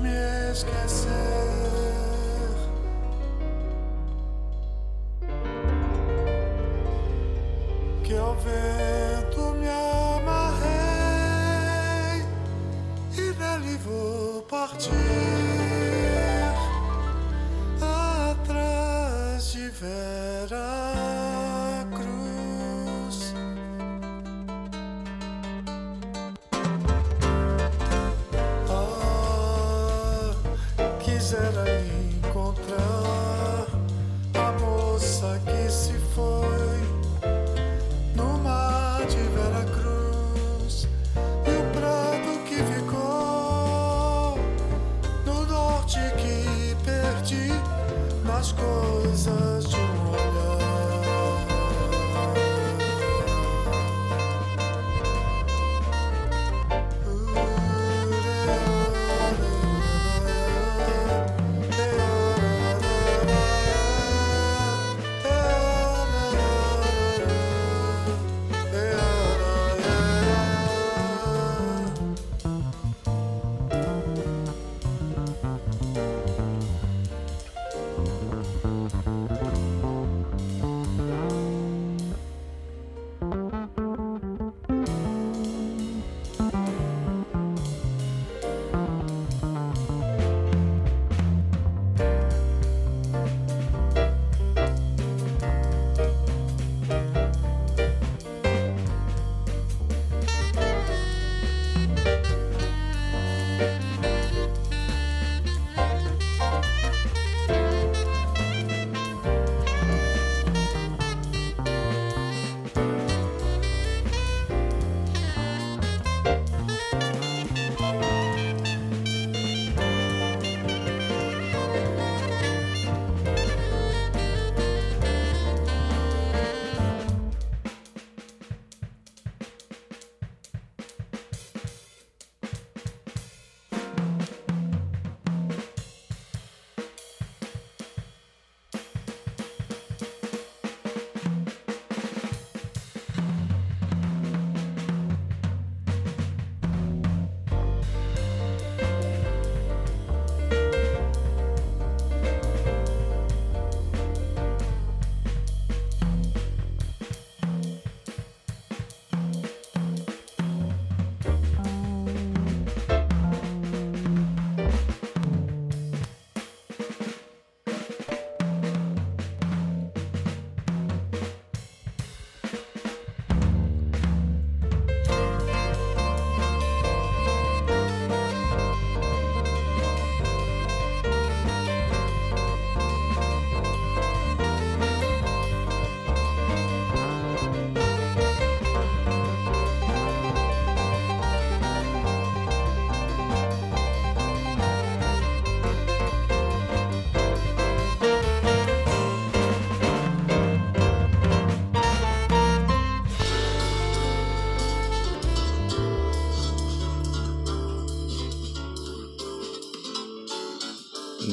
me esquecer.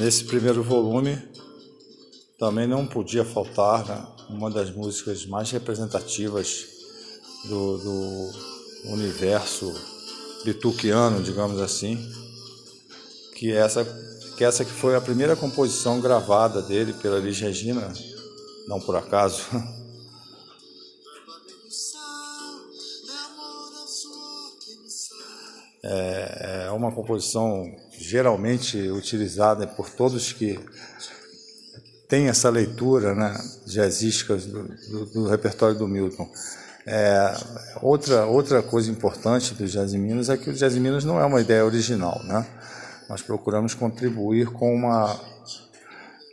Nesse primeiro volume também não podia faltar né, uma das músicas mais representativas do, do universo bituquiano, digamos assim, que é essa que é essa que foi a primeira composição gravada dele pela Liz Regina, não por acaso. É, é uma composição geralmente utilizada por todos que têm essa leitura né, jazzística do, do, do repertório do Milton. É, outra, outra coisa importante do Jazz Minas é que o Jazz Minas não é uma ideia original. Né? Nós procuramos contribuir com uma,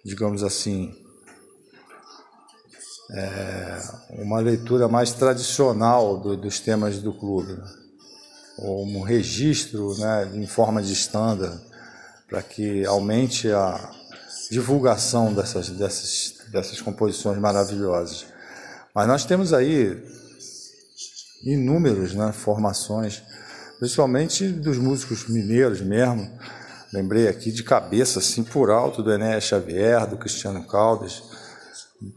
digamos assim, é, uma leitura mais tradicional do, dos temas do clube. Né? Um registro né, em forma de standard para que aumente a divulgação dessas, dessas, dessas composições maravilhosas. Mas nós temos aí inúmeras né, formações, principalmente dos músicos mineiros mesmo. Lembrei aqui de cabeça, assim, por alto, do Enéas Xavier, do Cristiano Caldas,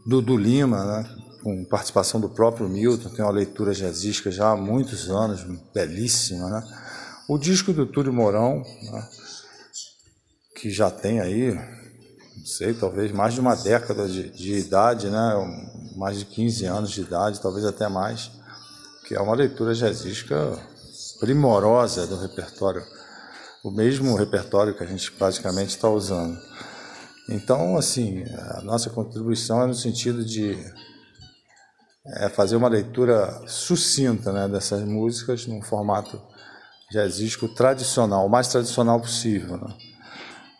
do, do Lima, né, com participação do próprio Milton, tem uma leitura jazzística já há muitos anos, belíssima. Né? O disco do Túlio Mourão, né? que já tem aí, não sei, talvez mais de uma década de, de idade, né? mais de 15 anos de idade, talvez até mais, que é uma leitura jazzística primorosa do repertório, o mesmo repertório que a gente praticamente está usando. Então, assim, a nossa contribuição é no sentido de é fazer uma leitura sucinta né, dessas músicas num formato jazzístico tradicional, o mais tradicional possível. Né?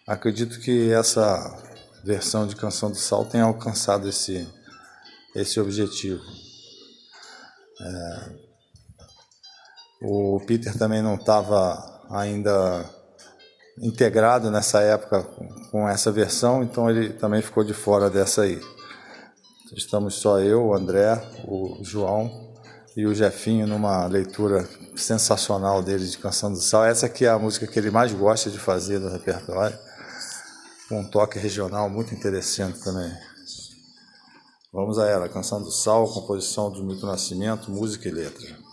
Acredito que essa versão de Canção do Sal tenha alcançado esse, esse objetivo. É, o Peter também não estava ainda integrado nessa época com essa versão, então ele também ficou de fora dessa aí. Estamos só eu, o André, o João e o Jefinho numa leitura sensacional dele de Canção do Sal. Essa aqui é a música que ele mais gosta de fazer no repertório, um toque regional muito interessante também. Vamos a ela, Canção do Sal, composição do Milton Nascimento, música e letra.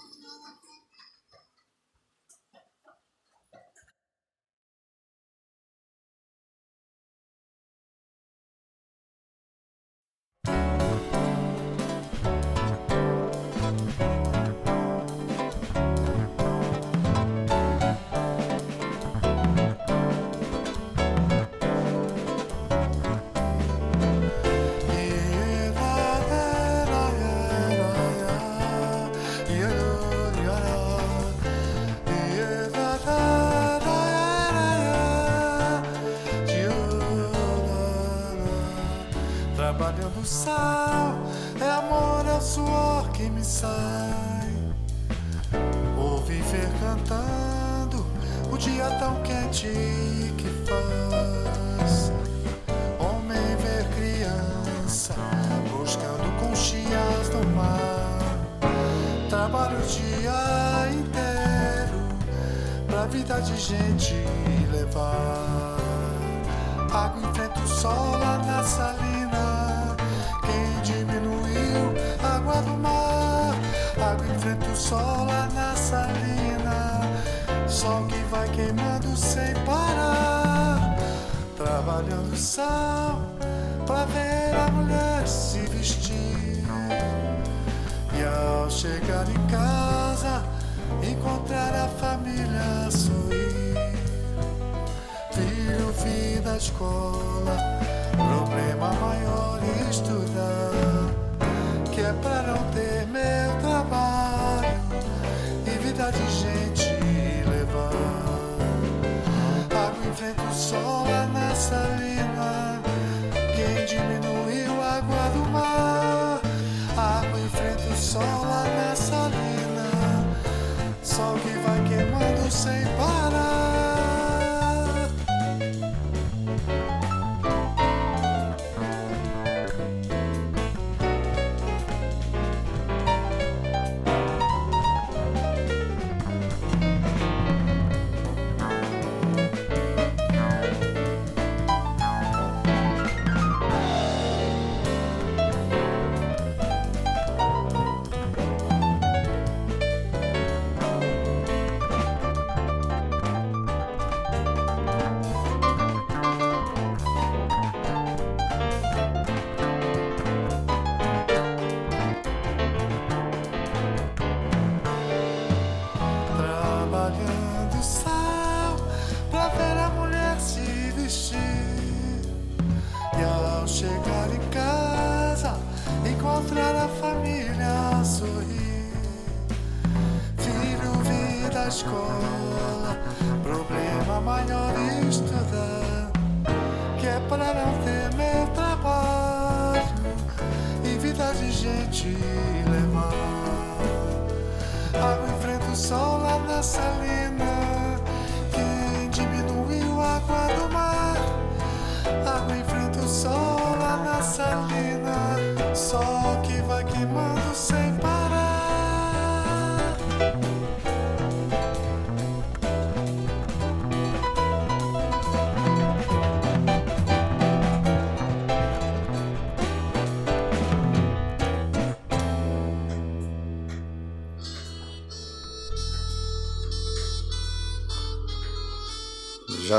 Já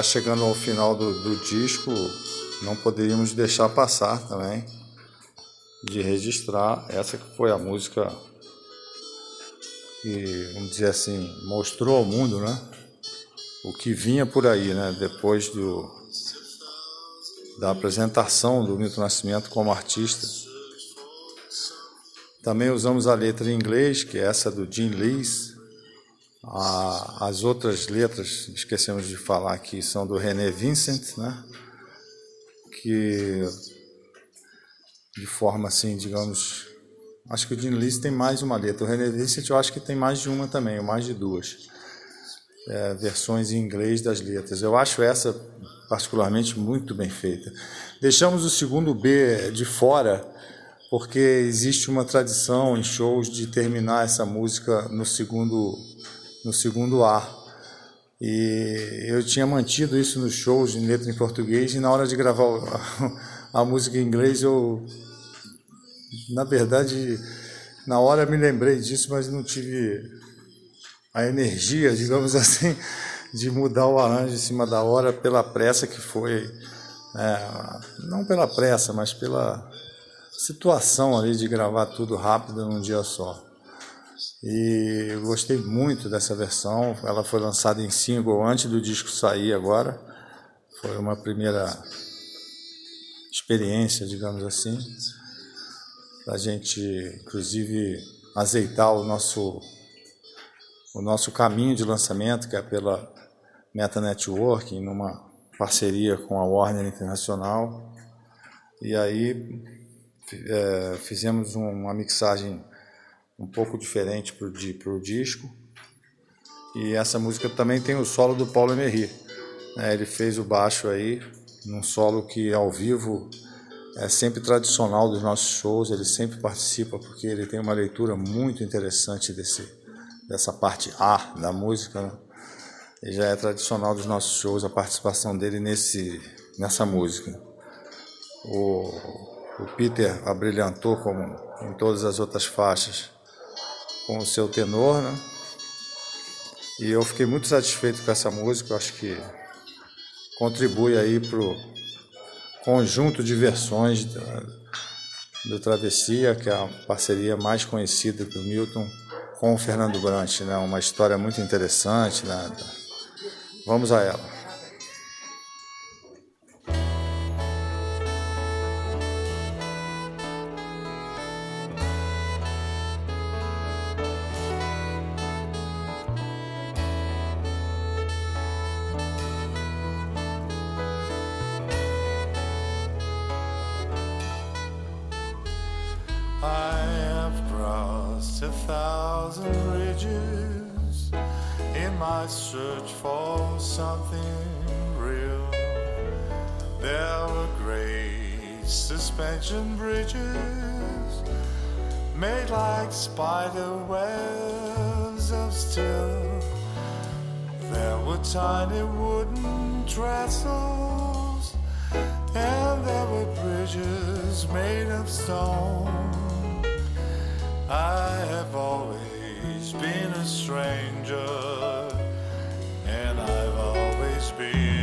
chegando ao final do, do disco, não poderíamos deixar passar também de registrar essa que foi a música que, vamos dizer assim, mostrou ao mundo, né? O que vinha por aí, né? Depois do, da apresentação do Milton Nascimento como artista. Também usamos a letra em inglês, que é essa do Jim Lees, as outras letras, esquecemos de falar aqui, são do René Vincent, né? que de forma assim, digamos, acho que o Dean Lise tem mais uma letra. O René Vincent eu acho que tem mais de uma também, ou mais de duas. é, versões em inglês das letras. Eu acho essa particularmente muito bem feita. Deixamos o segundo B de fora porque existe uma tradição em shows de terminar essa música no segundo no segundo A. E eu tinha mantido isso nos shows em letra em português e na hora de gravar a, a música em inglês eu na verdade na hora me lembrei disso, mas não tive a energia, digamos assim, de mudar o arranjo em cima da hora pela pressa que foi. É, não pela pressa, mas pela situação ali de gravar tudo rápido num dia só. E eu gostei muito dessa versão. Ela foi lançada em single antes do disco sair agora. Foi uma primeira experiência, digamos assim, para a gente, inclusive, azeitar o nosso o nosso caminho de lançamento, que é pela Meta Networking, numa parceria com a Warner Internacional. E aí é, fizemos uma mixagem um pouco diferente para o disco. E essa música também tem o solo do Paulo Emery. Né? Ele fez o baixo aí, num solo que ao vivo é sempre tradicional dos nossos shows, ele sempre participa porque ele tem uma leitura muito interessante desse, dessa parte A da música. Né? E já é tradicional dos nossos shows a participação dele nesse, nessa música. O, o Peter abrilhantou, como em todas as outras faixas, com o seu tenor, né? E eu fiquei muito satisfeito com essa música, eu acho que contribui aí para o conjunto de versões do, do Travessia, que é a parceria mais conhecida do Milton com o Fernando Brant, né? Uma história muito interessante, né? Vamos a ela. lives of still. There were tiny wooden trestles, and there were bridges made of stone. I have always been a stranger, and I've always been.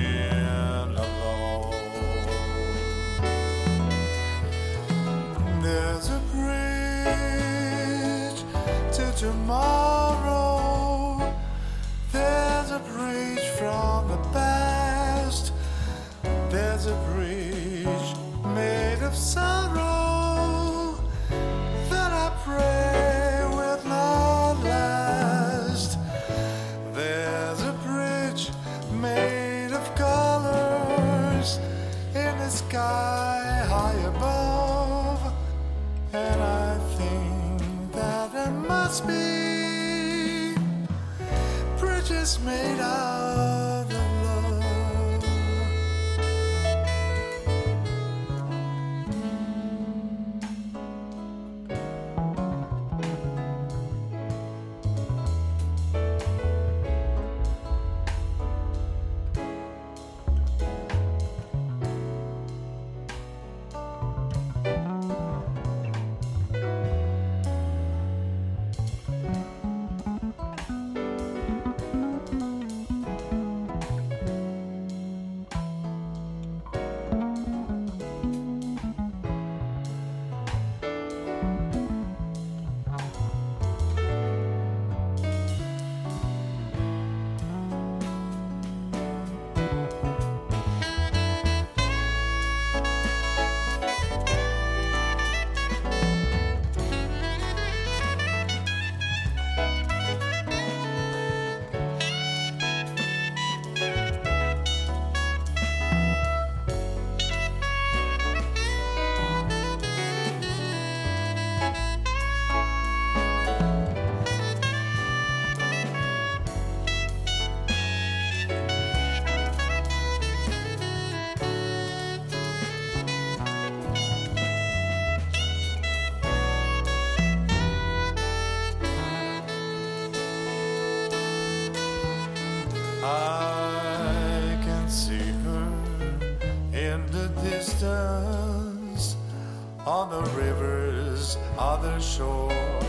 Shore,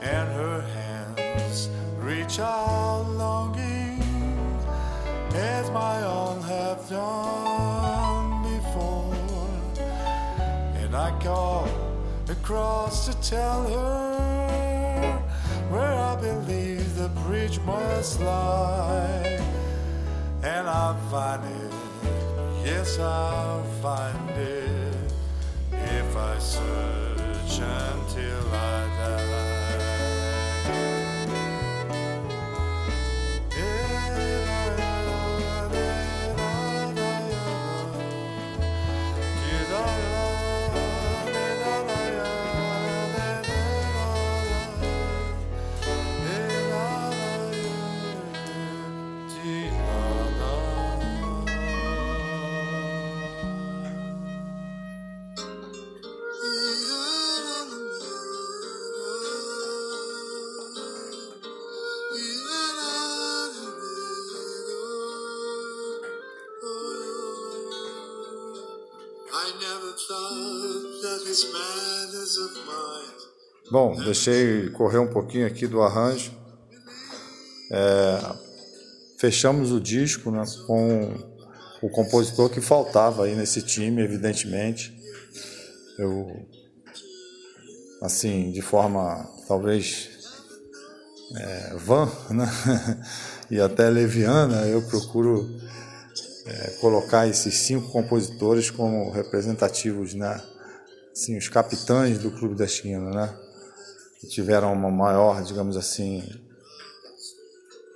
and her hands reach out longing as my own have done before. And I call across to tell her where I believe the bridge must lie. And I'll find it, yes, I'll find it if I search till I Bom, deixei correr um pouquinho aqui do arranjo. É, fechamos o disco né, com o compositor que faltava aí nesse time, evidentemente. Eu, assim, de forma talvez é, vã né, e até leviana, eu procuro é, colocar esses cinco compositores como representativos, né? Assim, os capitães do Clube da Esquina, né? Que tiveram uma maior, digamos assim,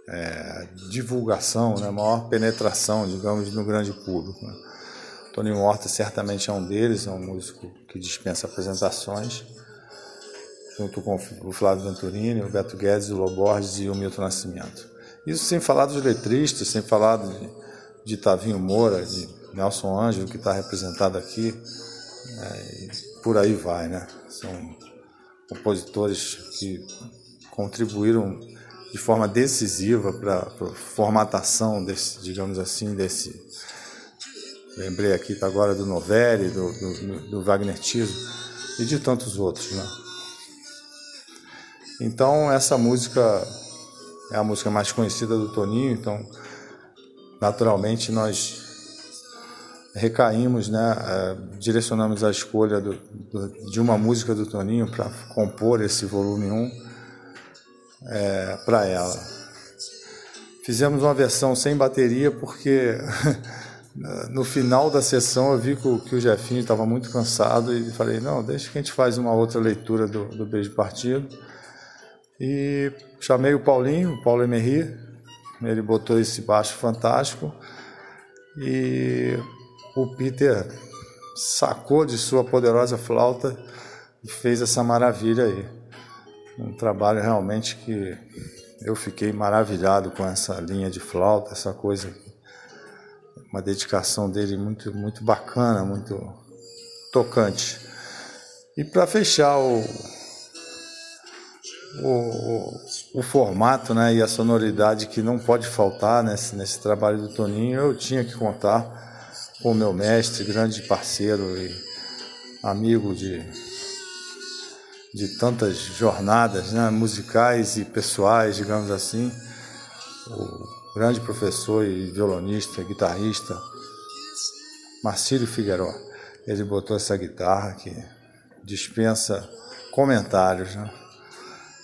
é, divulgação, né? maior penetração, digamos, no grande público. Né? Tony Horta certamente é um deles, é um músico que dispensa apresentações, junto com o Flávio Venturini, o Beto Guedes, o Loborges e o Milton Nascimento. Isso sem falar dos letristas, sem falar de, de Tavinho Moura, de Nelson Ângelo, que está representado aqui, né, por aí vai, né? São compositores que contribuíram de forma decisiva para a formatação desse, digamos assim, desse. Lembrei aqui agora do Novelli, do, do, do Wagner Tiso e de tantos outros, né? Então essa música é a música mais conhecida do Toninho, então naturalmente nós recaímos, né, é, direcionamos a escolha do, do, de uma música do Toninho para compor esse volume 1 é, para ela. Fizemos uma versão sem bateria porque no final da sessão eu vi que o, que o Jefinho estava muito cansado e falei, não, deixa que a gente faz uma outra leitura do, do Beijo Partido. E chamei o Paulinho, o Paulo Emery, ele botou esse baixo fantástico e o Peter sacou de sua poderosa flauta e fez essa maravilha aí. Um trabalho realmente que eu fiquei maravilhado com essa linha de flauta, essa coisa, uma dedicação dele muito muito bacana, muito tocante. E para fechar o, o, o, formato né, e a sonoridade que não pode faltar nesse, nesse trabalho do Toninho, eu tinha que contar com meu mestre, grande parceiro e amigo de, de tantas jornadas né, musicais e pessoais, digamos assim, o grande professor e violonista, guitarrista, Marcílio Figueiró. Ele botou essa guitarra que dispensa comentários, né?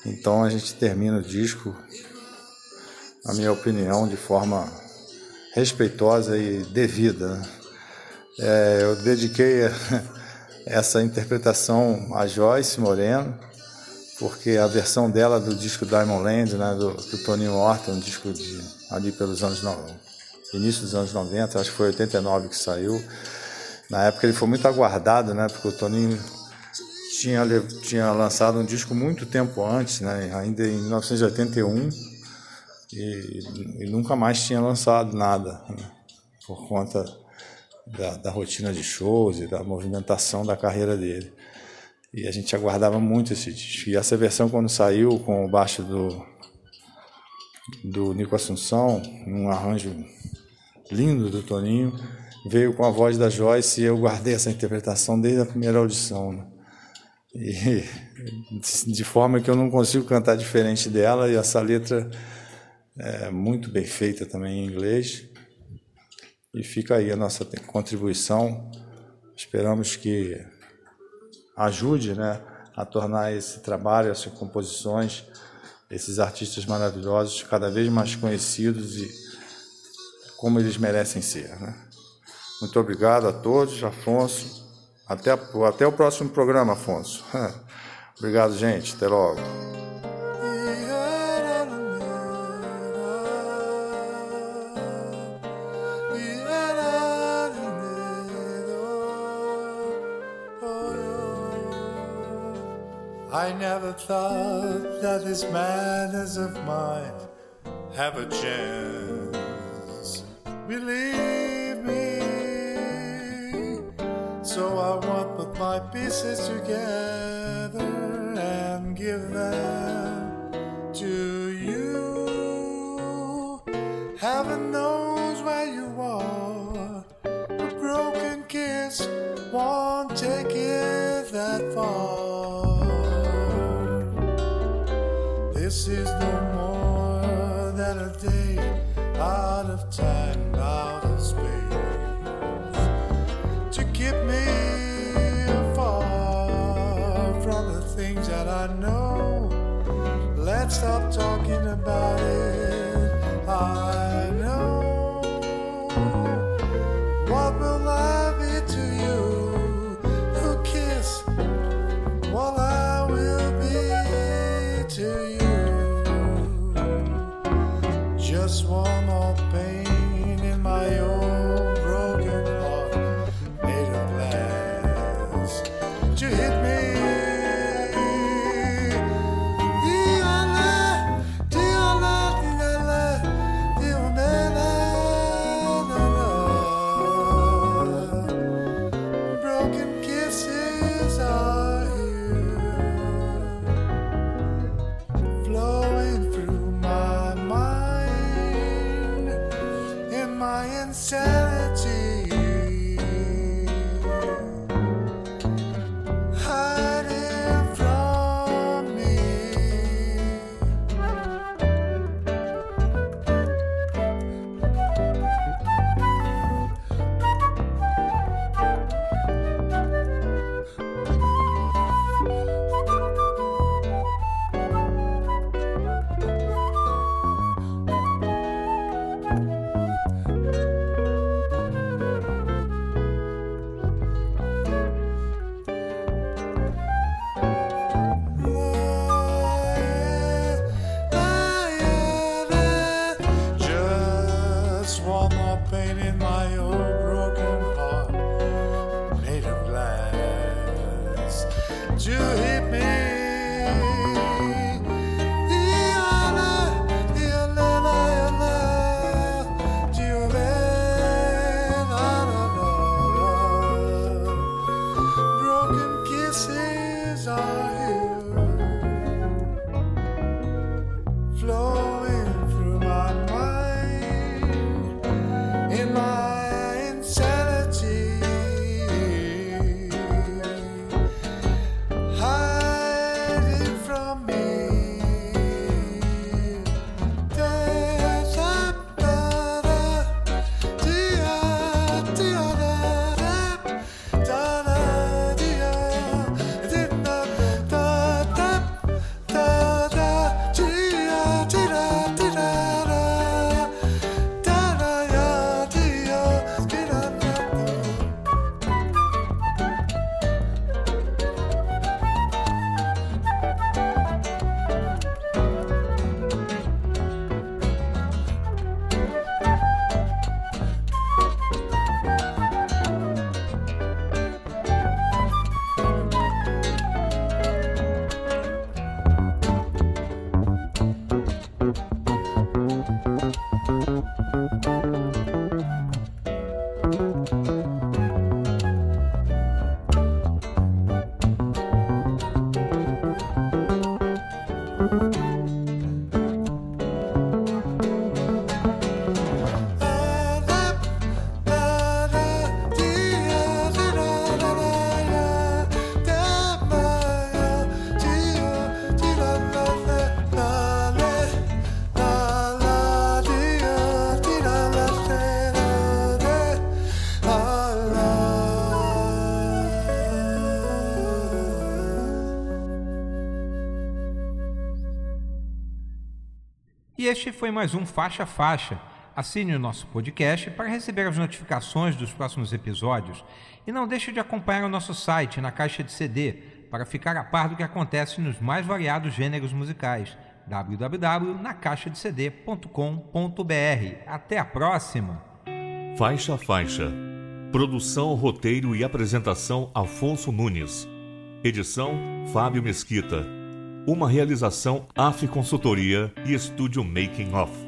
Então a gente termina o disco, na minha opinião, de forma respeitosa e devida. É, eu dediquei essa interpretação a Joyce Moreno, porque a versão dela do disco Diamond Land, né, do, do Toninho Horta, um disco de, ali pelos anos início dos anos 90, acho que foi 89 que saiu. Na época ele foi muito aguardado, né, porque o Toninho tinha, tinha lançado um disco muito tempo antes, né, ainda em 1981, e, e nunca mais tinha lançado nada, né, por conta da, da, rotina de shows e da movimentação da carreira dele. E a gente aguardava muito esse disco. E essa versão, quando saiu com o baixo do, do Nico Assunção, um arranjo lindo do Toninho, veio com a voz da Joyce e eu guardei essa interpretação desde a primeira audição. Né? E, de forma que eu não consigo cantar diferente dela, e essa letra é muito bem feita também em inglês. E fica aí a nossa contribuição. Esperamos que ajude né, a tornar esse trabalho, essas composições, esses artistas maravilhosos cada vez mais conhecidos e como eles merecem ser. Né? Muito obrigado a todos, Afonso. Até, até o próximo programa, Afonso. obrigado, gente. Até logo. I never thought that this madness of mine have a chance. Believe me. So I want to put my pieces together and give them stop talking about it. E este foi mais um Faixa Faixa. Assine o nosso podcast para receber as notificações dos próximos episódios e não deixe de acompanhar o nosso site na caixa de CD para ficar a par do que acontece nos mais variados gêneros musicais www.nacaixadecd.com.br. Até a próxima! Faixa Faixa. Produção, roteiro e apresentação Afonso Nunes. Edição Fábio Mesquita. Uma realização AF Consultoria e Estúdio Making Off.